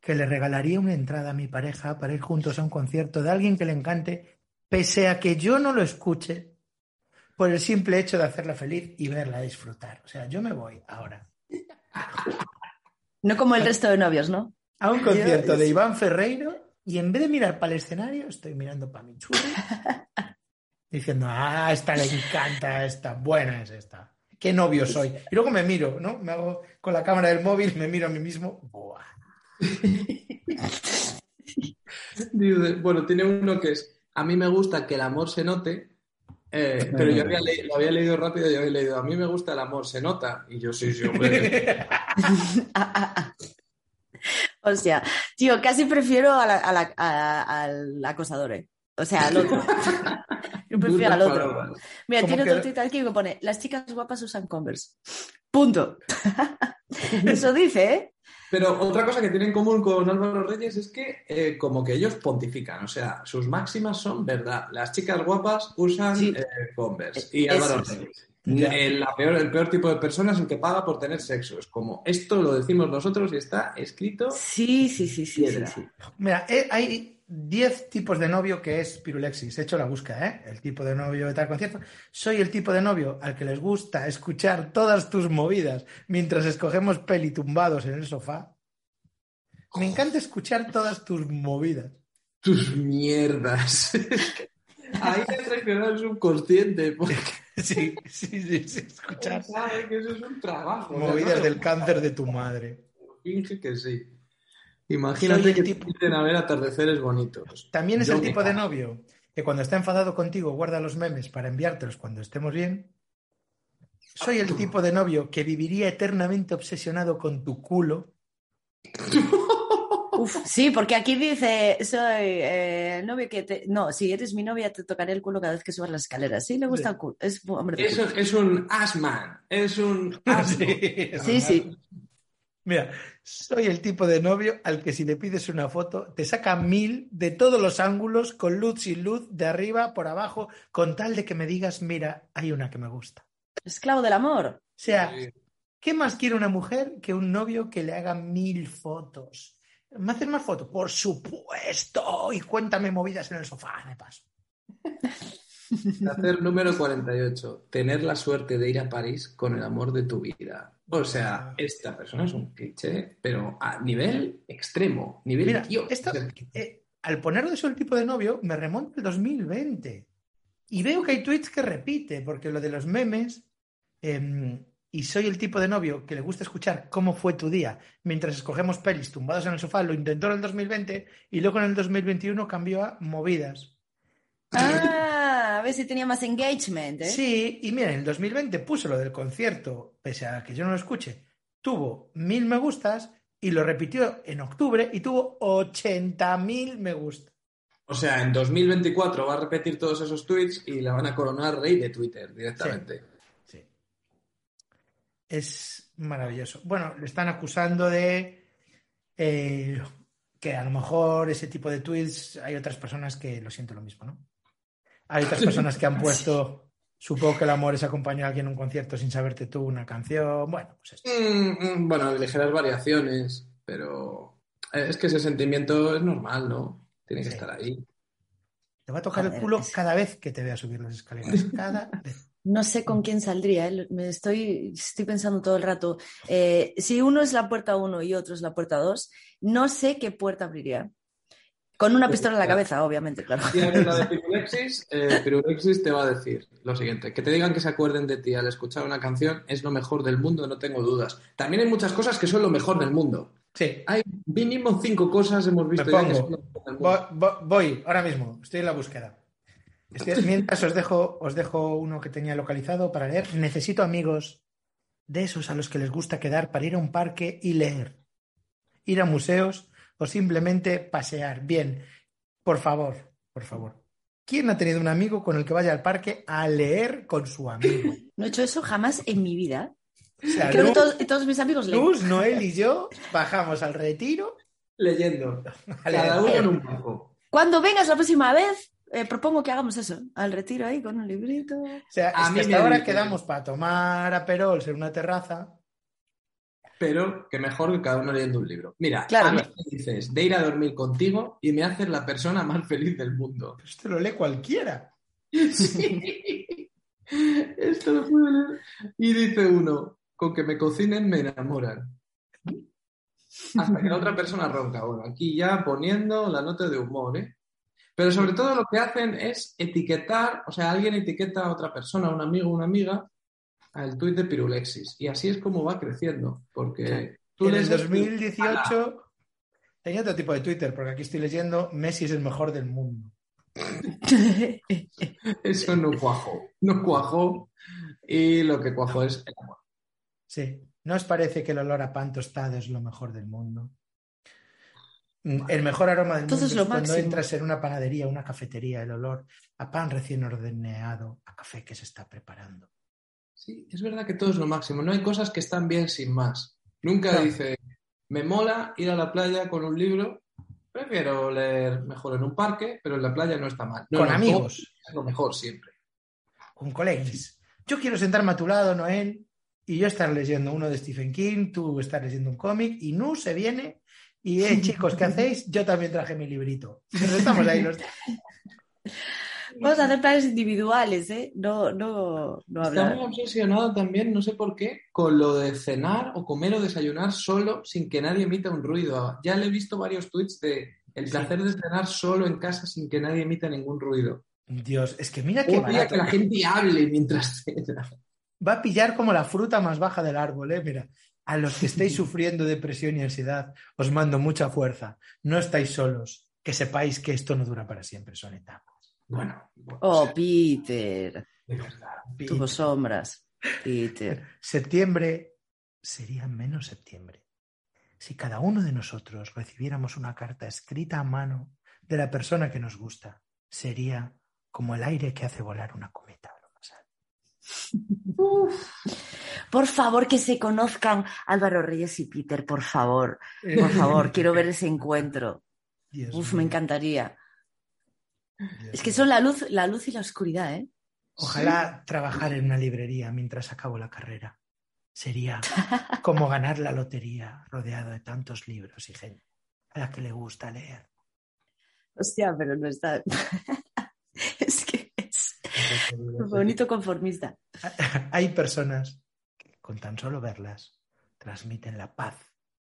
que le regalaría una entrada a mi pareja para ir juntos a un concierto de alguien que le encante, pese a que yo no lo escuche, por el simple hecho de hacerla feliz y verla disfrutar. O sea, yo me voy ahora No como el resto de novios, ¿no? a un concierto de Iván Ferreiro y en vez de mirar para el escenario, estoy mirando para mi churri, diciendo, ah, esta le encanta, esta, buena es esta. Qué novio soy. Y luego me miro, ¿no? Me hago con la cámara del móvil, me miro a mí mismo. Buah. Dice, Bueno, tiene uno que es, a mí me gusta que el amor se note, eh, pero yo había lo había leído rápido y había leído, a mí me gusta el amor se nota. Y yo, sí, sí, hombre. O sea, tío, casi prefiero a la- a la- a- al acosador, ¿eh? O sea, al otro. Yo prefiero al otro. palabras. Mira, ¿Cómo tiene otro tuit aquí que pone, las chicas guapas usan Converse. Punto. Eso dice, ¿eh? Pero otra cosa que tiene en común con Álvaro Reyes es que eh, como que ellos pontifican, o sea, sus máximas son verdad. Las chicas guapas usan Sí. eh, Converse y Eso Álvaro es. Reyes. El, la peor, el peor tipo de persona es el que paga por tener sexo. Es como, esto lo decimos nosotros y está escrito. Sí, sí, sí, sí, sí, Piedra. sí. Mira, eh, hay 10 tipos de novio que es pirulexis. He hecho la búsqueda, ¿eh? El tipo de novio de tal concierto. Soy el tipo de novio al que les gusta escuchar todas tus movidas mientras escogemos peli tumbados en el sofá. Me encanta escuchar todas tus movidas. Tus mierdas. Ahí he traicionado el subconsciente porque Sí, sí, sí, sí, escuchar sabe que eso es un trabajo. movidas no del cáncer de tu madre. Finge que sí. Imagínate el que tipo- te a ver atardeceres bonitos. También es Yo el tipo de novio que cuando está enfadado contigo guarda los memes para enviártelos cuando estemos bien. Soy el tipo de novio que viviría eternamente obsesionado con tu culo. Uf, sí, porque aquí dice, soy eh, novio que te... No, si eres mi novia te tocaré el culo cada vez que subas las escaleras. Sí, le gusta el culo. Es hombre culo. es un asman. Es un asno. Sí, sí. Mira, soy el tipo de novio al que si le pides una foto te saca mil de todos los ángulos, con luz sin luz, de arriba, por abajo, con tal de que me digas, mira, hay una que me gusta. Esclavo del amor. O sea. ¿qué más quiere una mujer que un novio que le haga mil fotos? ¿Me haces más fotos? Por supuesto. Y cuéntame movidas en el sofá, me paso. Hacer número 48. Tener la suerte de ir a París con el amor de tu vida. O sea, esta persona es un cliché, pero a nivel extremo. Nivel Mira, Dios. esto, eh, al ponerlo de eso el tipo de novio, me remonta al 2020. Y veo que hay tweets que repite, porque lo de los memes, em, y soy el tipo de novio que le gusta escuchar cómo fue tu día mientras escogemos pelis tumbados en el sofá, lo intentó en el 2020 y luego en el 2021 cambió a movidas. Ah, a ver si tenía más engagement, ¿eh? Sí, y mira, en el 2020 puso lo del concierto, pese a que yo no lo escuche, tuvo mil me gustas y lo repitió en octubre y tuvo 80.000 me gusta. O sea, en 2024 va a repetir todos esos tweets y la van a coronar rey de Twitter directamente. Sí. Es maravilloso. Bueno, le están acusando de eh, que a lo mejor ese tipo de tweets hay otras personas que lo siento lo mismo, ¿no? Hay otras personas que han puesto, supongo que el amor es acompañar a alguien en un concierto sin saberte tú una canción. Bueno, pues esto. Mm, mm, bueno, ligeras variaciones, pero eh, es que ese sentimiento es normal, ¿no? Tiene que Sí. estar ahí. Te va a tocar el culo es- cada vez que te vea subir las escaleras. Cada vez. No sé con quién saldría, ¿eh? Me estoy, estoy pensando todo el rato. Eh, si uno es la puerta 1 y otro es la puerta 2, no sé qué puerta abriría. Con una pistola en la cabeza, obviamente, claro. Si eres la de Pirulexis, eh, Pirulexis te va a decir lo siguiente: que te digan que se acuerden de ti al escuchar una canción es lo mejor del mundo, no tengo dudas. También hay muchas cosas que son lo mejor del mundo. Sí, Hay mínimo cinco cosas hemos visto Me ya que pongo. son lo mejor del mundo. voy, ahora mismo, estoy en la búsqueda. Estoy- mientras os dejo, os dejo uno que tenía localizado para leer. Necesito amigos de esos a los que les gusta quedar para ir a un parque y leer. Ir a museos o simplemente pasear. Bien, por favor, por favor. ¿Quién ha tenido un amigo con el que vaya al parque a leer con su amigo? No he hecho eso jamás en mi vida. O sea, Creo que todos, todos mis amigos leen. Luz, Noel y yo bajamos al retiro Leyendo. a. Cada uno en un banco. Cuando vengas la próxima vez, eh, propongo que hagamos eso. Al retiro ahí con un librito. O sea, A es mí que hasta ahora quedamos para tomar aperols en una terraza. Pero que mejor que cada uno leyendo un libro. Mira, Claro, a mí me dices de ir a dormir contigo y me haces la persona más feliz del mundo. Esto lo lee cualquiera. Sí. Esto lo puedo leer. Y dice uno, con que me cocinen me enamoran. Hasta que la otra persona ronca. Bueno, aquí ya poniendo la nota de humor, ¿eh? Pero sobre todo lo que hacen es etiquetar, o sea, alguien etiqueta a otra persona, un amigo, una amiga, al tuit de Pirulexis. Y así es como va creciendo, porque tú en el lees- 2018 tenía otro tipo de Twitter, porque aquí estoy leyendo Messi es el mejor del mundo. Eso no cuajó, no cuajó. Y lo que cuajó es el amor. Sí. ¿No os parece que el olor a pan tostado es lo mejor del mundo? Mm, El mejor aroma del mundo es es, lo cuando máximo. entras en una panadería, una cafetería, el olor a pan recién ordeneado, a café que se está preparando. Sí, es verdad que todo es lo máximo. No hay cosas que están bien sin más. Nunca No. dice, me mola ir a la playa con un libro. Prefiero leer mejor en un parque, pero en la playa no está mal. No, Con no, amigos. Es lo mejor siempre. con colegas. Yo quiero sentarme a tu lado, Noel, y yo estar leyendo uno de Stephen King, tú estar leyendo un cómic, y Nu se viene, y eh, chicos, ¿qué hacéis? Yo también traje mi librito. Nos estamos ahí los Vamos a hacer planes individuales, ¿eh? No, no, no Está hablar. muy obsesionado también, no sé por qué, con lo de cenar o comer o desayunar solo sin que nadie emita un ruido. Ya le he visto varios tweets de el placer de cenar solo en casa sin que nadie emita ningún ruido. Dios, es que mira qué barato. que la gente hable mientras cena. Va a pillar como la fruta más baja del árbol, ¿eh? Mira, a los que estéis sufriendo depresión y ansiedad, os mando mucha fuerza. No estáis solos. Que sepáis que esto no dura para siempre, son etapas. Bueno, bueno, Oh, Peter. de verdad. Tuvo sombras. Peter. Septiembre sería menos septiembre si cada uno de nosotros recibiéramos una carta escrita a mano de la persona que nos gusta. Sería como el aire que hace volar una cometa a lo más alto. Por favor, que se conozcan Álvaro Reyes y Peter, por favor. Por favor, quiero ver ese encuentro. Dios Uf, mío, me encantaría. Es que son la luz, la luz y la oscuridad, ¿eh? Ojalá trabajar en una librería mientras acabo la carrera. Sería como ganar la lotería rodeado de tantos libros y gente a la que le gusta leer. Hostia, pero no está. es que es bonito conformista. Hay personas que con tan solo verlas transmiten la paz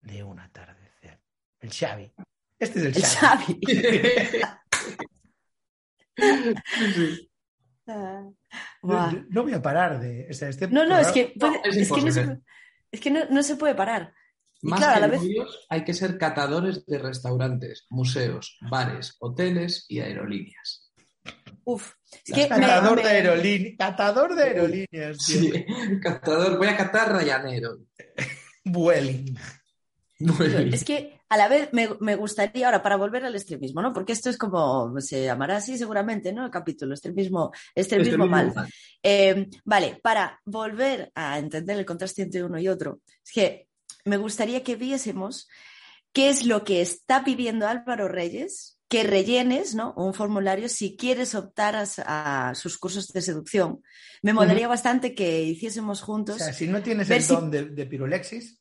de un atardecer. El Xavi. Este es el El Xavi. Sí. Ah, No, voy a parar de. o sea, este No, no, es que, puede- es es que, no, se, es que no, no se puede parar. Y Más claro, a que la vez. novios, hay que ser catadores de restaurantes, museos, bares, hoteles y aerolíneas. Uf, es que me- Catador me- de aerolíneas. Catador de aerolíneas. Sí, catador, voy a catar Rayanero. Vueling. Es que a la vez me, me gustaría, ahora para volver al extremismo, ¿no? Porque esto es como, se llamará así seguramente, ¿no? El capítulo, extremismo, extremismo mal. Eh, vale, para volver a entender el contraste entre uno y otro, es que me gustaría que viésemos qué es lo que está pidiendo Álvaro Reyes, que rellenes ¿no? un formulario si quieres optar a, a sus cursos de seducción. Me molaría bastante que hiciésemos O juntos, sea, si no tienes el si- don de, de Pirulexis,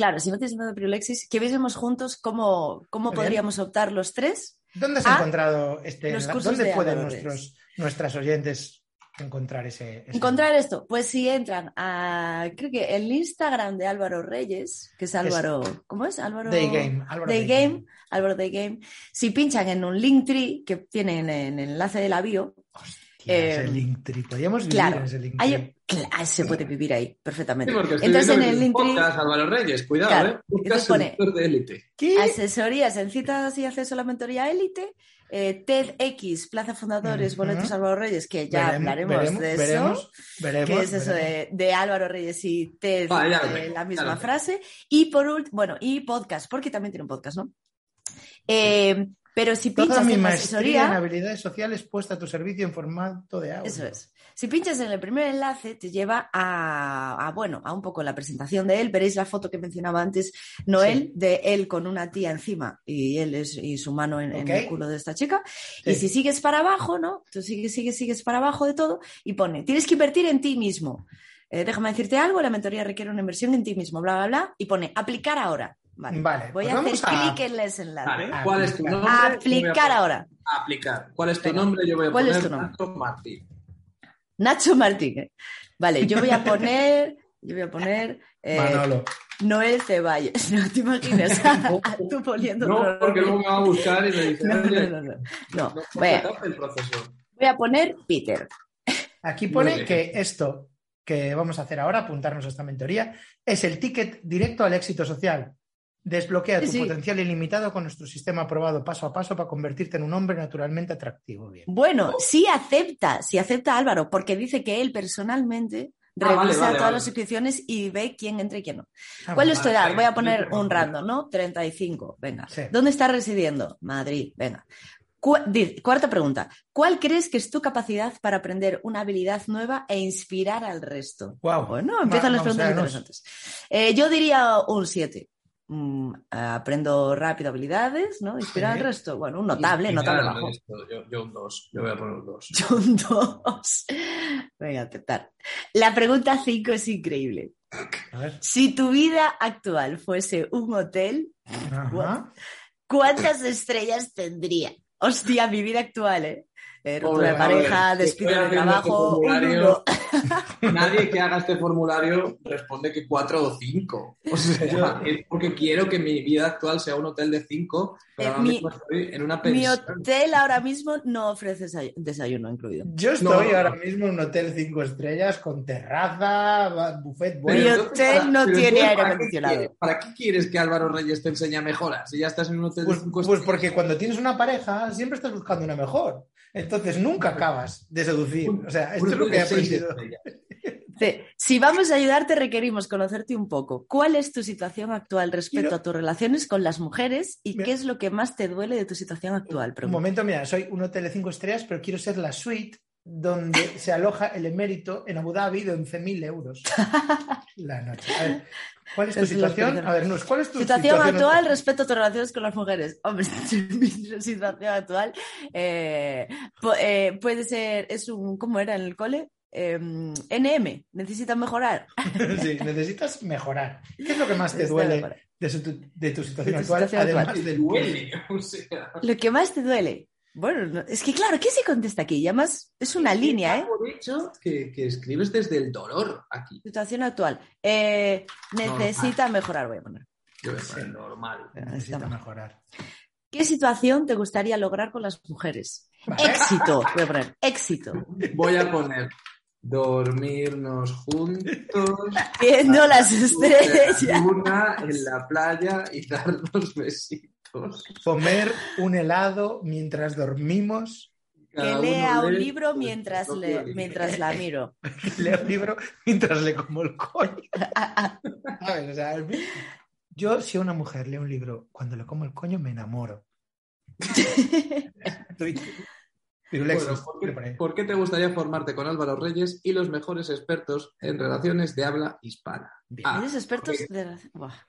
claro, si no tienes miedo de Pirulexis, que viésemos juntos cómo, cómo podríamos optar los tres. ¿dónde has encontrado este ¿Dónde de pueden nuestros, nuestras oyentes encontrar ese, ese- Encontrar esto, pues si entran a, creo que el Instagram de Álvaro Reyes, que es Álvaro, ¿cómo es? Álvaro Day Game? Álvaro Day Day Game, Álvaro Day Game. Si pinchan en un link tree que tienen en el enlace de la bio, Hostia, ese eh, Linktree. Podríamos vivir claro, en ese Linktree. hay, cla- se puede vivir ahí perfectamente. Sí, porque estoy Entonces en el que link es un tree, podcast, Álvaro Reyes, cuidado, Claro, ¿eh? Podcast pone- de élite. ¿Qué? asesorías en citas y acceso a la mentoría élite, eh, TEDx, Plaza Fundadores. Boletos Álvaro Reyes, que ya Veremos- hablaremos veremos- de eso. veremos, veremos, que es eso de, de Álvaro Reyes y Ted, Vale, ya lo eh, tengo, la misma frase. Y por último, bueno, y podcast, porque también tiene un podcast, ¿no? Eh, pero si Toda pinchas mi en asesoría, habilidades sociales puesta a tu servicio en formato de audio. eso es. Si pinchas en el primer enlace, te lleva a, a, bueno, a un poco la presentación de él. Veréis la foto que mencionaba antes Noel, Sí. de él con una tía encima y él es, y su mano en, el culo de esta chica. Sí. Y si sigues para abajo, ¿no? Tú sigues, sigues, sigues para abajo de todo y pone, tienes que invertir en ti mismo. eh, déjame decirte algo, la mentoría requiere una inversión en ti mismo, bla, bla, bla, y pone aplicar ahora. Vale, Vale, voy pues a hacer clic en ese enlace. Vale, ¿cuál es tu Aplicar. nombre? Aplicar poner- ahora. Aplicar. ¿Cuál es tu Venga. nombre? Yo voy a ¿Cuál es poner tu nombre? Nacho Martín. Nacho Martínez. Vale, yo voy a poner, yo voy a poner eh, Manolo. Noel Ceballos. No te imaginas tú poniendo No, porque luego me va a buscar y me dice, No, no, no, no. No, no voy a, voy poner Peter. Aquí pone que esto que vamos a hacer ahora, apuntarnos a esta mentoría, es el ticket directo al éxito social. Desbloquea tu Sí, potencial ilimitado con nuestro sistema aprobado paso a paso para convertirte en un hombre naturalmente atractivo. Bien. Bueno, sí acepta, sí acepta Álvaro, porque dice que él personalmente Ah, vale, revisa vale, todas vale. las suscripciones y ve quién entra y quién no. Ah, ¿Cuál vale. es tu edad? vale, Voy a poner un random, ¿no? 35, venga. Sí. ¿Dónde estás residiendo? Madrid, venga. Cu- Cuarta pregunta. ¿Cuál crees que es tu capacidad para aprender una habilidad nueva e inspirar al resto? Guau. Bueno, empiezan Va- las preguntas interesantes. Eh, yo diría un 7. Mm, aprendo rápido habilidades, ¿no? Inspirar Sí. al resto. Bueno, un notable, Y notable bajo. Yo, yo un 2. Yo voy a poner un 2. Yo un 2. Venga, a aceptar. La pregunta 5 es increíble. A ver. Si tu vida actual fuese un hotel, Ajá. ¿cuántas estrellas tendría? Hostia, mi vida actual, ¿eh? Eh, ruptura de pareja, despido de trabajo, un uno. Nadie que haga este formulario responde que 4 o 5. O sea, es porque quiero que mi vida actual sea un hotel de 5, pero Eh, ahora mi- mismo estoy en una Mi pensión. hotel ahora mismo no ofrece desay- desayuno incluido. Yo estoy No, ahora mismo en un hotel cinco estrellas con terraza, buffet Mi bueno. Pero hotel para- no pero tiene aire ¿para qué acondicionado. quieres- ¿Para qué quieres que Álvaro Reyes te enseñe mejoras? Si ya estás en un hotel Pues, de 5 pues estrellas. porque cuando tienes una pareja siempre estás buscando una mejor. Entonces nunca acabas de seducir. O sea, esto es lo que he aprendido. Si vamos a ayudarte, requerimos conocerte un poco. ¿Cuál es tu situación actual respecto a tus relaciones con las mujeres y Mira- qué es lo que más te duele de tu situación actual? Un momento, mira, soy un hotel de cinco estrellas, pero quiero ser la suite donde se aloja el emérito en Abu Dhabi de 11.000 euros la noche. A ver, ¿cuál es tu situación? A ver, Nus, ¿cuál es tu Situación actual respecto a tus relaciones con las mujeres. Hombre, mi situación actual eh, eh, puede ser, es un, ¿cómo era en el cole? Eh, NM, necesitan mejorar. Sí, necesitas mejorar. ¿Qué es lo que más te duele de, su- de tu situación De tu actual? situación además actual. del Duele, o sea. Lo que más te duele. Bueno, no- es que claro, ¿qué se contesta aquí? Y además es una línea, ¿eh? Por hecho, que, que escribes desde el dolor aquí. Situación actual. Eh, necesita mejorar, voy a poner. Yo voy a poner normal. Necesita Está mal. mejorar. ¿Qué situación te gustaría lograr con las mujeres? Vale. Éxito, voy a poner. Éxito. Voy a poner dormirnos juntos. Viendo las estrellas. la luna en la playa y darnos besitos. Comer un helado mientras dormimos. Que lea un lee libro mientras, le, mientras la miro. que leo un libro mientras le como el coño. ¿Sabes? O sea, yo, si una mujer lee un libro cuando le como el coño, me enamoro. Bueno, ¿por, qué, por te gustaría formarte con Álvaro Reyes y los mejores expertos en relaciones de habla hispana? Ah, ¿Eres expertos porque- de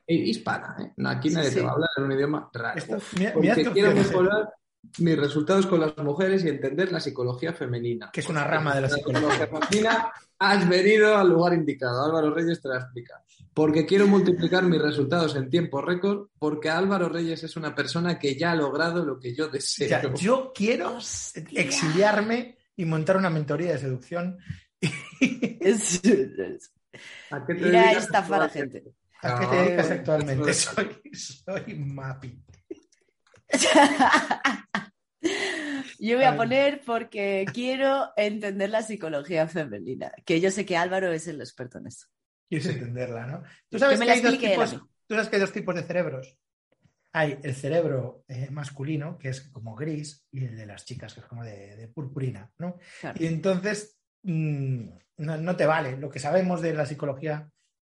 eh, hispana, ¿eh? Aquí Sí, nadie sí. te va a hablar en un idioma raro. Esto- mira- Porque mira tus quiero ¿eh? mejorar mis resultados con las mujeres y entender la psicología femenina. Que es una rama de la psicología. femenina. Has venido al lugar indicado. Álvaro Reyes te la explica. Porque quiero multiplicar mis resultados en tiempo récord, porque Álvaro Reyes es una persona que ya ha logrado lo que yo O deseo. sea, yo quiero exiliarme y montar una mentoría de seducción. Es- es- ¿A qué te Ir a dedicas estafar a gente. ¿A qué Ah, te dedicas bueno, actualmente? Soy, soy Mapi. Yo voy a poner porque quiero entender la psicología femenina, que yo sé que Álvaro es el experto en eso. Quieres entenderla, ¿no? ¿Tú sabes, que hay dos tipos, mí. tú sabes que hay dos tipos de cerebros. Hay el cerebro eh, masculino, que es como gris, y el de las chicas, que es como de, de purpurina, ¿no? Claro. Y entonces mm, no, no te vale. Lo que sabemos de la psicología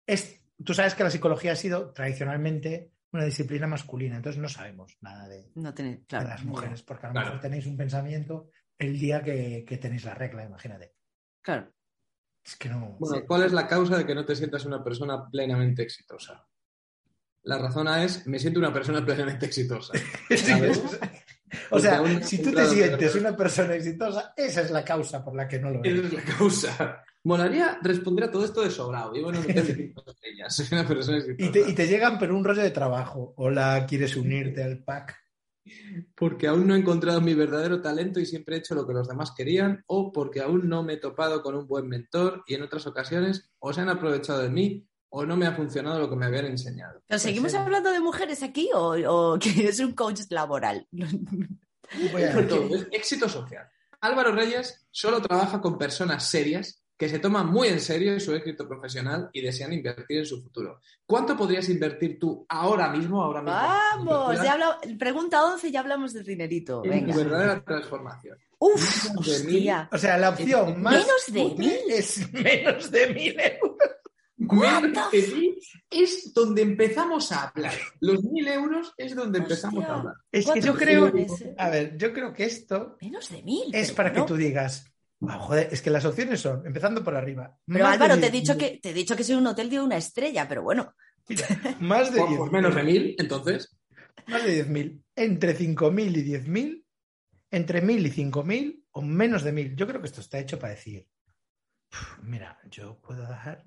es. Tú sabes que la psicología ha sido tradicionalmente una disciplina masculina, entonces no sabemos nada de, No tenéis, de claro. las mujeres, porque a lo Claro. mejor tenéis un pensamiento el día que, que tenéis la regla, imagínate. Claro. Es que no. Bueno, ¿cuál es la causa de que no te sientas una persona plenamente exitosa? La razón A es, me siento una persona plenamente exitosa. ¿sabes? O sea, si tú te sientes una persona exitosa, esa es la causa por la que no lo Esa eres. es la causa. Molaría responder a todo esto de sobrado. Cinco estrellas. Soy una persona Y exitosa. te, y te llegan pero un rollo de trabajo. Hola, ¿quieres unirte al pack? Porque aún no he encontrado mi verdadero talento y siempre he hecho lo que los demás querían, o porque aún no me he topado con un buen mentor y en otras ocasiones o se han aprovechado de mí o no me ha funcionado lo que me habían enseñado. ¿Pero seguimos hablando de mujeres aquí o, o que es un coach laboral? Todo, es éxito social. Álvaro Reyes solo trabaja con personas serias que se toman muy en serio su éxito profesional y desean invertir en su futuro. ¿Cuánto podrías invertir tú ahora mismo, ahora mismo? Vamos, ya habla... pregunta 11, ya hablamos de dinerito. en Venga. verdadera transformación. Uf, Menos de mil. O sea, la opción más Menos de útil mil. es menos de mil euros. Menos mil es donde empezamos a hablar. Los mil euros es donde empezamos Hostia. a hablar. Es que yo creo, millones, ¿eh? a ver, yo creo que esto Menos de mil. es para que tú digas, "Ah, joder, es que las opciones son, empezando por arriba. Pero Álvaro, te he 10.000, dicho que te he dicho que soy un hotel de una estrella, pero bueno. mira, más de Por, 10.000, por menos de mil, entonces. más de 10.000, entre 5.000 y 10.000, entre 1.000 y 5.000 o menos de 1.000. Yo creo que esto está hecho para decir, "Uf, mira, yo puedo dar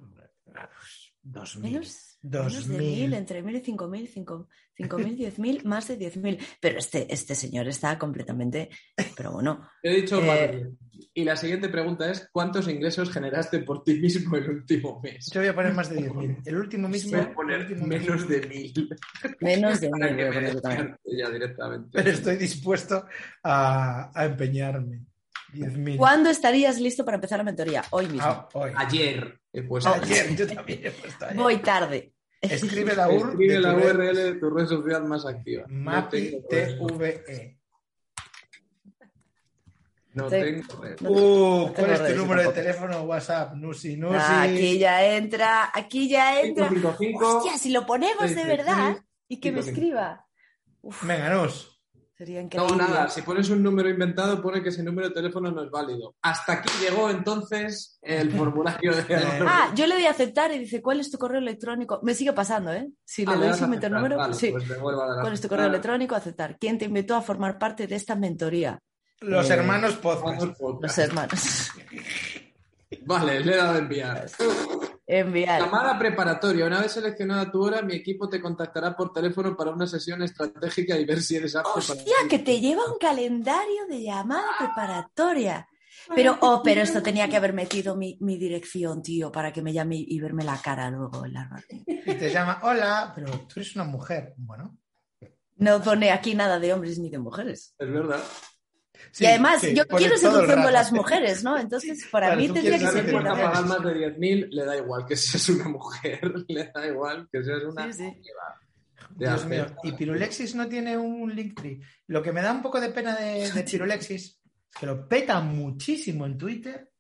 2.000. Menos, Dos menos de mil. mil, entre mil y cinco mil, cinco, cinco mil, diez mil, más de diez mil. Pero este, este señor está completamente. Pero bueno, He dicho Eh, mil. Y la siguiente pregunta es: ¿cuántos ingresos generaste por ti mismo el último mes? Yo voy a poner más de 10.000. El último mismo. Voy a poner último menos de mil. menos de mil que voy a me poner yo también. despierte ya directamente. Pero estoy dispuesto a, a empeñarme. 10.000. ¿Cuándo estarías listo para empezar la mentoría? Hoy mismo. Ah, hoy. Ayer he puesto. Ayer, yo también he puesto ayer. Voy tarde. Escribe la URL. Escribe de la tu red. URL de tu red social más activa. Mapi. TVE. No tengo Uh, ¿cuál es tu número de teléfono? WhatsApp, Nusi, Nusi. Ah, aquí ya entra, aquí ya entra. 555. Hostia, si lo ponemos de 633, verdad y que me 555. escriba. Uf, Venga, Nus. Sería No, nada, si pones un número inventado, pone que ese número de teléfono no es válido. Hasta aquí llegó entonces el formulario de Ah, yo le doy a aceptar y dice, ¿cuál es tu correo electrónico? Me sigue pasando, ¿eh? Si le Ah, doy sin meter número, Vale, sí. pues ¿Cuál es tu correo electrónico? Aceptar. ¿Quién te invitó a formar parte de esta mentoría? Los Eh, hermanos podcast. Los hermanos. Vale, le he dado a enviar. Enviar. Llamada preparatoria. Una vez seleccionada tu hora, mi equipo te contactará por teléfono para una sesión estratégica y ver si eres apto para Hostia, que te lleva un calendario de llamada preparatoria. Pero, oh, pero esto tenía que haber metido mi, mi dirección, tío, para que me llame y verme la cara luego en la radio. Y te llama, hola, pero tú eres una mujer. Bueno. No pone aquí nada de hombres ni de mujeres. Es verdad. Sí, y además, sí, yo quiero con rato. las mujeres, ¿no? Entonces, para Claro, mí tendría que ser a bien. pagar más de 10.000, le da igual que seas una mujer, le da igual que seas una... Sí, Dios mío. Y Pirulexis no tiene un Linktree. Lo que me da un poco de pena de, de Pirulexis es que lo peta muchísimo en Twitter.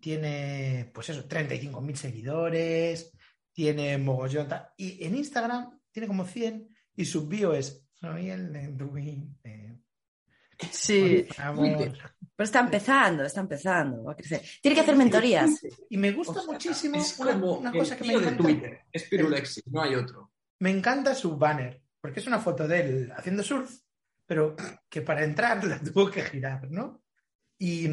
Tiene, pues eso, 35.000 seguidores. Tiene mogollón. Y en Instagram tiene como 100. Y su bio es: Soy el de. Sí, Por favor. pero está empezando, está empezando, va a crecer. Tiene que hacer mentorías. Y me gusta O sea, muchísimo es una, como una el cosa que me tío de encanta. Twitter. Es Pirulexis, no hay otro. Me encanta su banner, porque es una foto de él haciendo surf, pero que para entrar la tuvo que girar, ¿no? Y,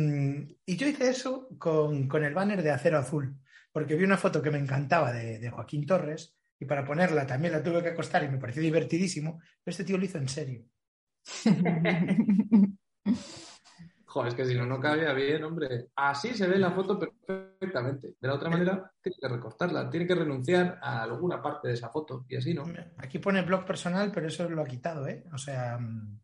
y yo hice eso con, con el banner de Acero Azul, porque vi una foto que me encantaba de, de Joaquín Torres y para ponerla también la tuve que acostar y me pareció divertidísimo, pero este tío lo hizo en serio. Joder, es que si no, no cabía bien, hombre. Así se ve la foto perfectamente. De la otra manera, tiene que recortarla, tiene que renunciar a alguna parte de esa foto y así, ¿no? Aquí pone blog personal, pero eso lo ha quitado, ¿eh? O sea, mm,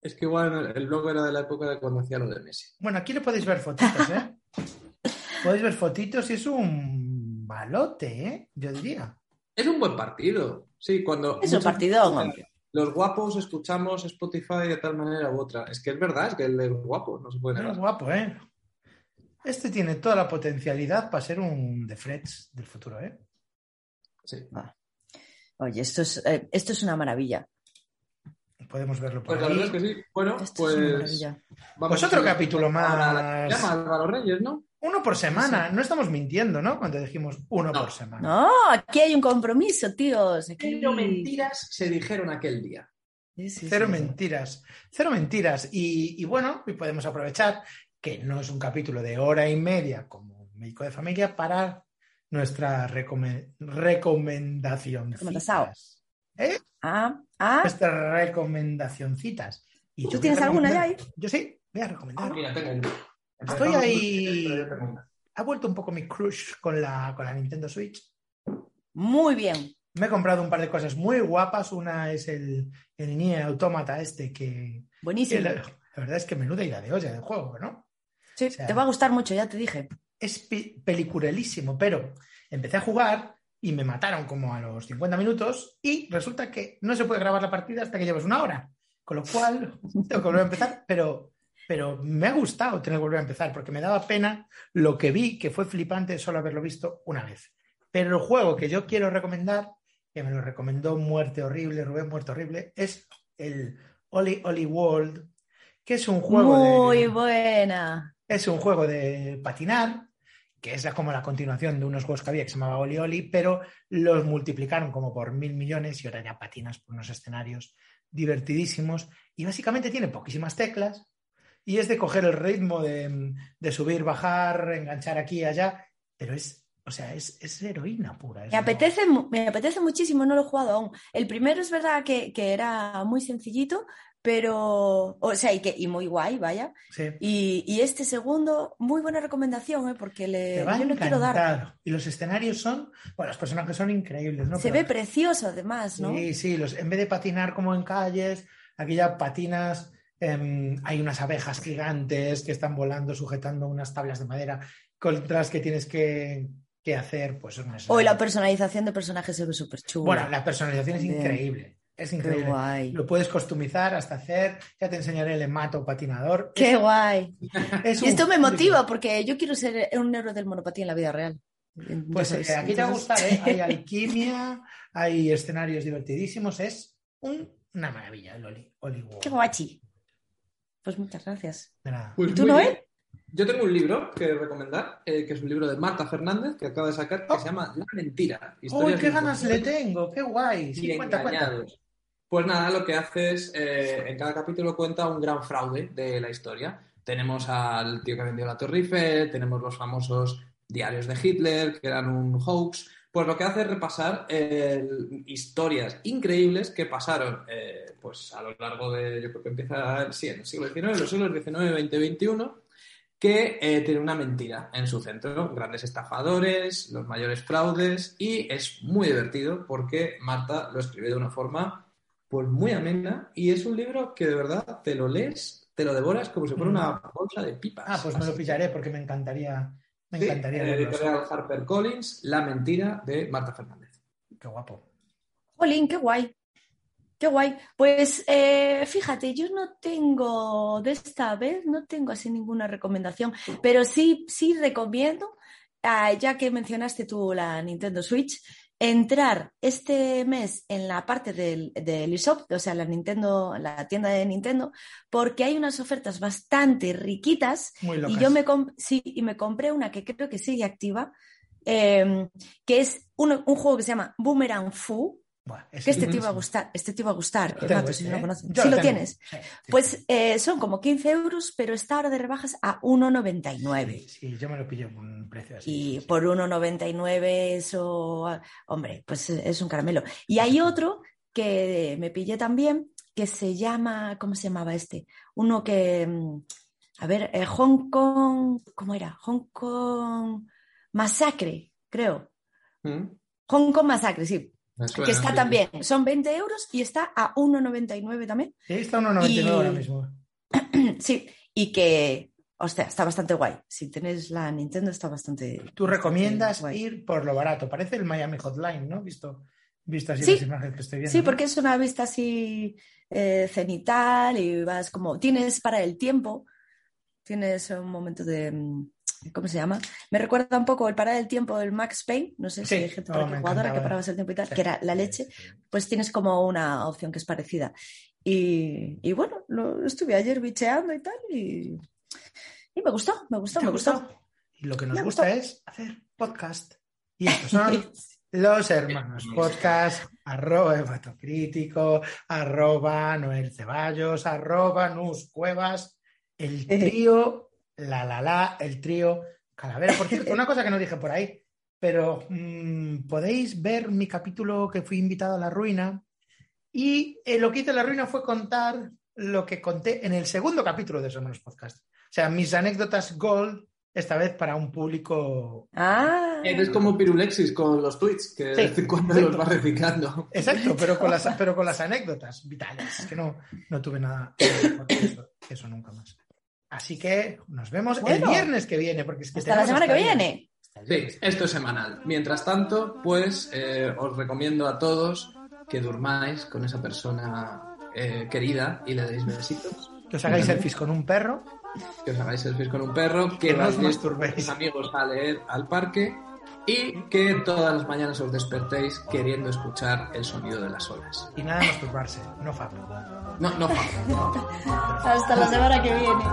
Es que igual el blog era de la época de cuando hacía lo de Messi. bueno, aquí le podéis ver fotitos, ¿eh? podéis ver fotitos y es un balote, ¿eh? Yo diría. Es un buen partido. Sí, cuando. Es un veces hombre. Los guapos escuchamos Spotify de tal manera u otra. Es que es verdad, es que el de guapo no se puede negar. es guapo, ¿eh? Este tiene toda la potencialidad para ser un de Freds del futuro, ¿eh? Sí. Oye, esto es, eh, esto es una maravilla. Podemos verlo por Pues la verdad es ahí. que sí. Bueno, Esto es una pues. maravilla. vamos Pues otro a- capítulo más. Llama Álvaro Reyes, ¿no? Uno por semana. No estamos mintiendo, ¿no? Cuando dijimos uno No. por semana. No, aquí hay un compromiso, tíos. Aquí... Pero mentiras se dijeron aquel día. Sí, sí, Cero sí. mentiras. Cero mentiras. Y, y bueno, y podemos aprovechar que no es un capítulo de hora y media como médico de familia para nuestra recome- recomendación. Recomendasao. Ah, ah, Nuestras recomendacioncitas. Y ¿Tú tienes alguna ya recomendar- Yo sí, voy a recomendar. Ah, mira, tengo Estoy ahí. Ha vuelto un poco mi crush con la, con la Nintendo Switch. muy bien. Me he comprado un par de cosas muy guapas. Una es el, el Nier Automata este que, que Buenísimo. la, la verdad es que menuda ida de olla del juego, ¿no? Sí, o sea- te va a gustar mucho, ya te dije. Es peliculelísimo, pero empecé a jugar y me mataron como a los 50 minutos y resulta que no se puede grabar la partida hasta que llevas una hora. Con lo cual, tengo que volver a empezar, pero, pero me ha gustado tener que volver a empezar porque me daba pena lo que vi, que fue flipante solo haberlo visto una vez. Pero el juego que yo quiero recomendar, que me lo recomendó Muerte Horrible, Rubén Muerte Horrible, es el Oli Oli World, que es un juego Muy de... buena. Es un juego de patinar, que es como la continuación de unos juegos que había que se llamaba Oli Oli, pero los multiplicaron como por mil millones y ahora ya patinas por unos escenarios divertidísimos. Y básicamente tiene poquísimas teclas y es de coger el ritmo de, de subir, bajar, enganchar aquí y allá, pero es, o sea, es, es heroína pura. es Me apetece, me apetece muchísimo, no lo he jugado aún. El primero es verdad que, que era muy sencillito, pero, o sea, y, que, y muy guay, vaya. Sí. Y, y este segundo, muy buena recomendación, ¿eh? porque le, Te va a yo le quiero dar. Y los escenarios son, bueno, los personajes son increíbles, ¿no? Se Pero- ve precioso además, ¿no? Sí, sí, los, en vez de patinar como en calles, aquí ya patinas, em, hay unas abejas gigantes que están volando sujetando unas tablas de madera contra las que tienes que, que hacer, pues unas- Hoy la personalización de personajes se ve súper chula. Bueno, la personalización es increíble, es Qué increíble. guay. Lo puedes customizar hasta hacer, ya te enseñaré el hemato patinador. Qué guay. Es Y esto me motiva porque yo quiero ser un héroe del monopatía en la vida real. Pues eh, aquí te va a Entonces- gustar, ¿eh? hay alquimia, hay escenarios divertidísimos, es un- una maravilla el Oli, Oli. Qué guachi. Pues muchas gracias. De nada. Pues ¿Y tú, Noé? bien. Yo tengo un libro que recomendar, eh, que es un libro de Marta Fernández, que acaba de sacar, que Oh. se llama La Mentira. ¡Uy, qué ganas le tengo! ¡Qué guay! Sí, y cuenta, cuenta. Pues nada, lo que hace es, eh, en cada capítulo cuenta un gran fraude de la historia. Tenemos al tío que vendió la Torre Eiffel, tenemos los famosos diarios de Hitler, que eran un hoax. Pues lo que hace es repasar eh, historias increíbles que pasaron eh, pues a lo largo de, yo creo que empieza sí, en el siglo XIX, los siglos XIX, XX, XXI, que eh, tiene una mentira en su centro. Grandes estafadores, los mayores fraudes, y es muy divertido porque Marta lo escribe de una forma pues muy amena y es un libro que de verdad te lo lees, te lo devoras como si fuera una bolsa de pipas. Ah, pues me lo pillaré porque me encantaría, me Sí, encantaría en el editorial HarperCollins, La mentira de Marta Fernández. Qué guapo. Jolín, qué guay. Qué guay. Pues eh, fíjate, yo no tengo, de esta vez, no tengo así ninguna recomendación, pero sí, sí recomiendo, ah, ya que mencionaste tú la Nintendo Switch, entrar este mes en la parte del, del eShop, o sea, la Nintendo, la tienda de Nintendo, porque hay unas ofertas bastante riquitas Muy y yo me, sí, y me compré una que creo que sigue activa, eh, que es un, un juego que se llama Boomerang Fu, Es que este te iba a gustar, este te iba a gustar, si no lo ¿eh? conoces. Yo Sí lo tengo. tienes. Sí, sí. Pues eh, son como 15 euros, pero está ahora de rebajas a 1,99. Sí, sí, yo me lo pillé por un precio así. Y por 1,99 eso, ah, hombre, pues es un caramelo. Y hay otro que me pillé también, que se llama, ¿cómo se llamaba este? Uno que, mm, a ver, eh, Hong Kong, ¿cómo era? Hong Kong Masacre, creo. ¿Mm? Hong Kong Masacre, sí. Suena, Que está sí. también, son 20 euros y está a 1,99 también. Sí, está a 1,99 Y- ahora mismo. Sí, y que, hostia, está bastante guay. Si tenéis la Nintendo, está bastante. Tú recomiendas ir por lo barato. Parece el Miami Hotline, ¿no? Visto, visto así Sí. las imágenes que estoy viendo. Sí, ¿no? porque es una vista así eh, cenital y vas como. Tienes para el tiempo, tienes un momento de. ¿Cómo se llama? Me recuerda un poco el parar el tiempo del Max Payne. No sé Sí, si hay gente oh, jugadora que parabas el tiempo y tal, Sí, que era la leche. sí. Pues tienes como una opción que es parecida. Y, y bueno, lo estuve ayer bicheando y tal, y, y me gustó, me gustó, ¿Te me gustó. Y lo que nos Me gusta gustó. es hacer podcast. Y estos son los hermanos podcast. arroba Hepatocrítico, arroba Noel Ceballos, arroba Nus Cuevas, el trío, la la la, el trío Calavera. Por cierto, una cosa que no dije por ahí, pero mm, podéis ver mi capítulo que fui invitado a la ruina y eh, lo que hice en la ruina fue contar lo que conté en el segundo capítulo de Somos Podcast. O sea, mis anécdotas Gold, esta vez para un público. Ah. Eres como Pirulexis con los tweets, que de vez en cuando los va reciclando. Exacto, pero con las, pero con las anécdotas vitales, que no, no tuve nada eso, que eso nunca más. Así que nos vemos el viernes que viene, porque es que Hasta la semana que hasta viene. Sí, esto es semanal. Mientras tanto, pues eh, os recomiendo a todos que durmáis con esa persona eh, querida y le deis besitos. Que os hagáis selfies con un perro. que os hagáis selfies con un perro, que Que no os vayáis masturbéis. con tus amigos a leer al parque y que todas las mañanas os despertéis queriendo escuchar el sonido de las olas. Y nada de masturbarse, no fab. No, no, no. Hasta la semana que viene.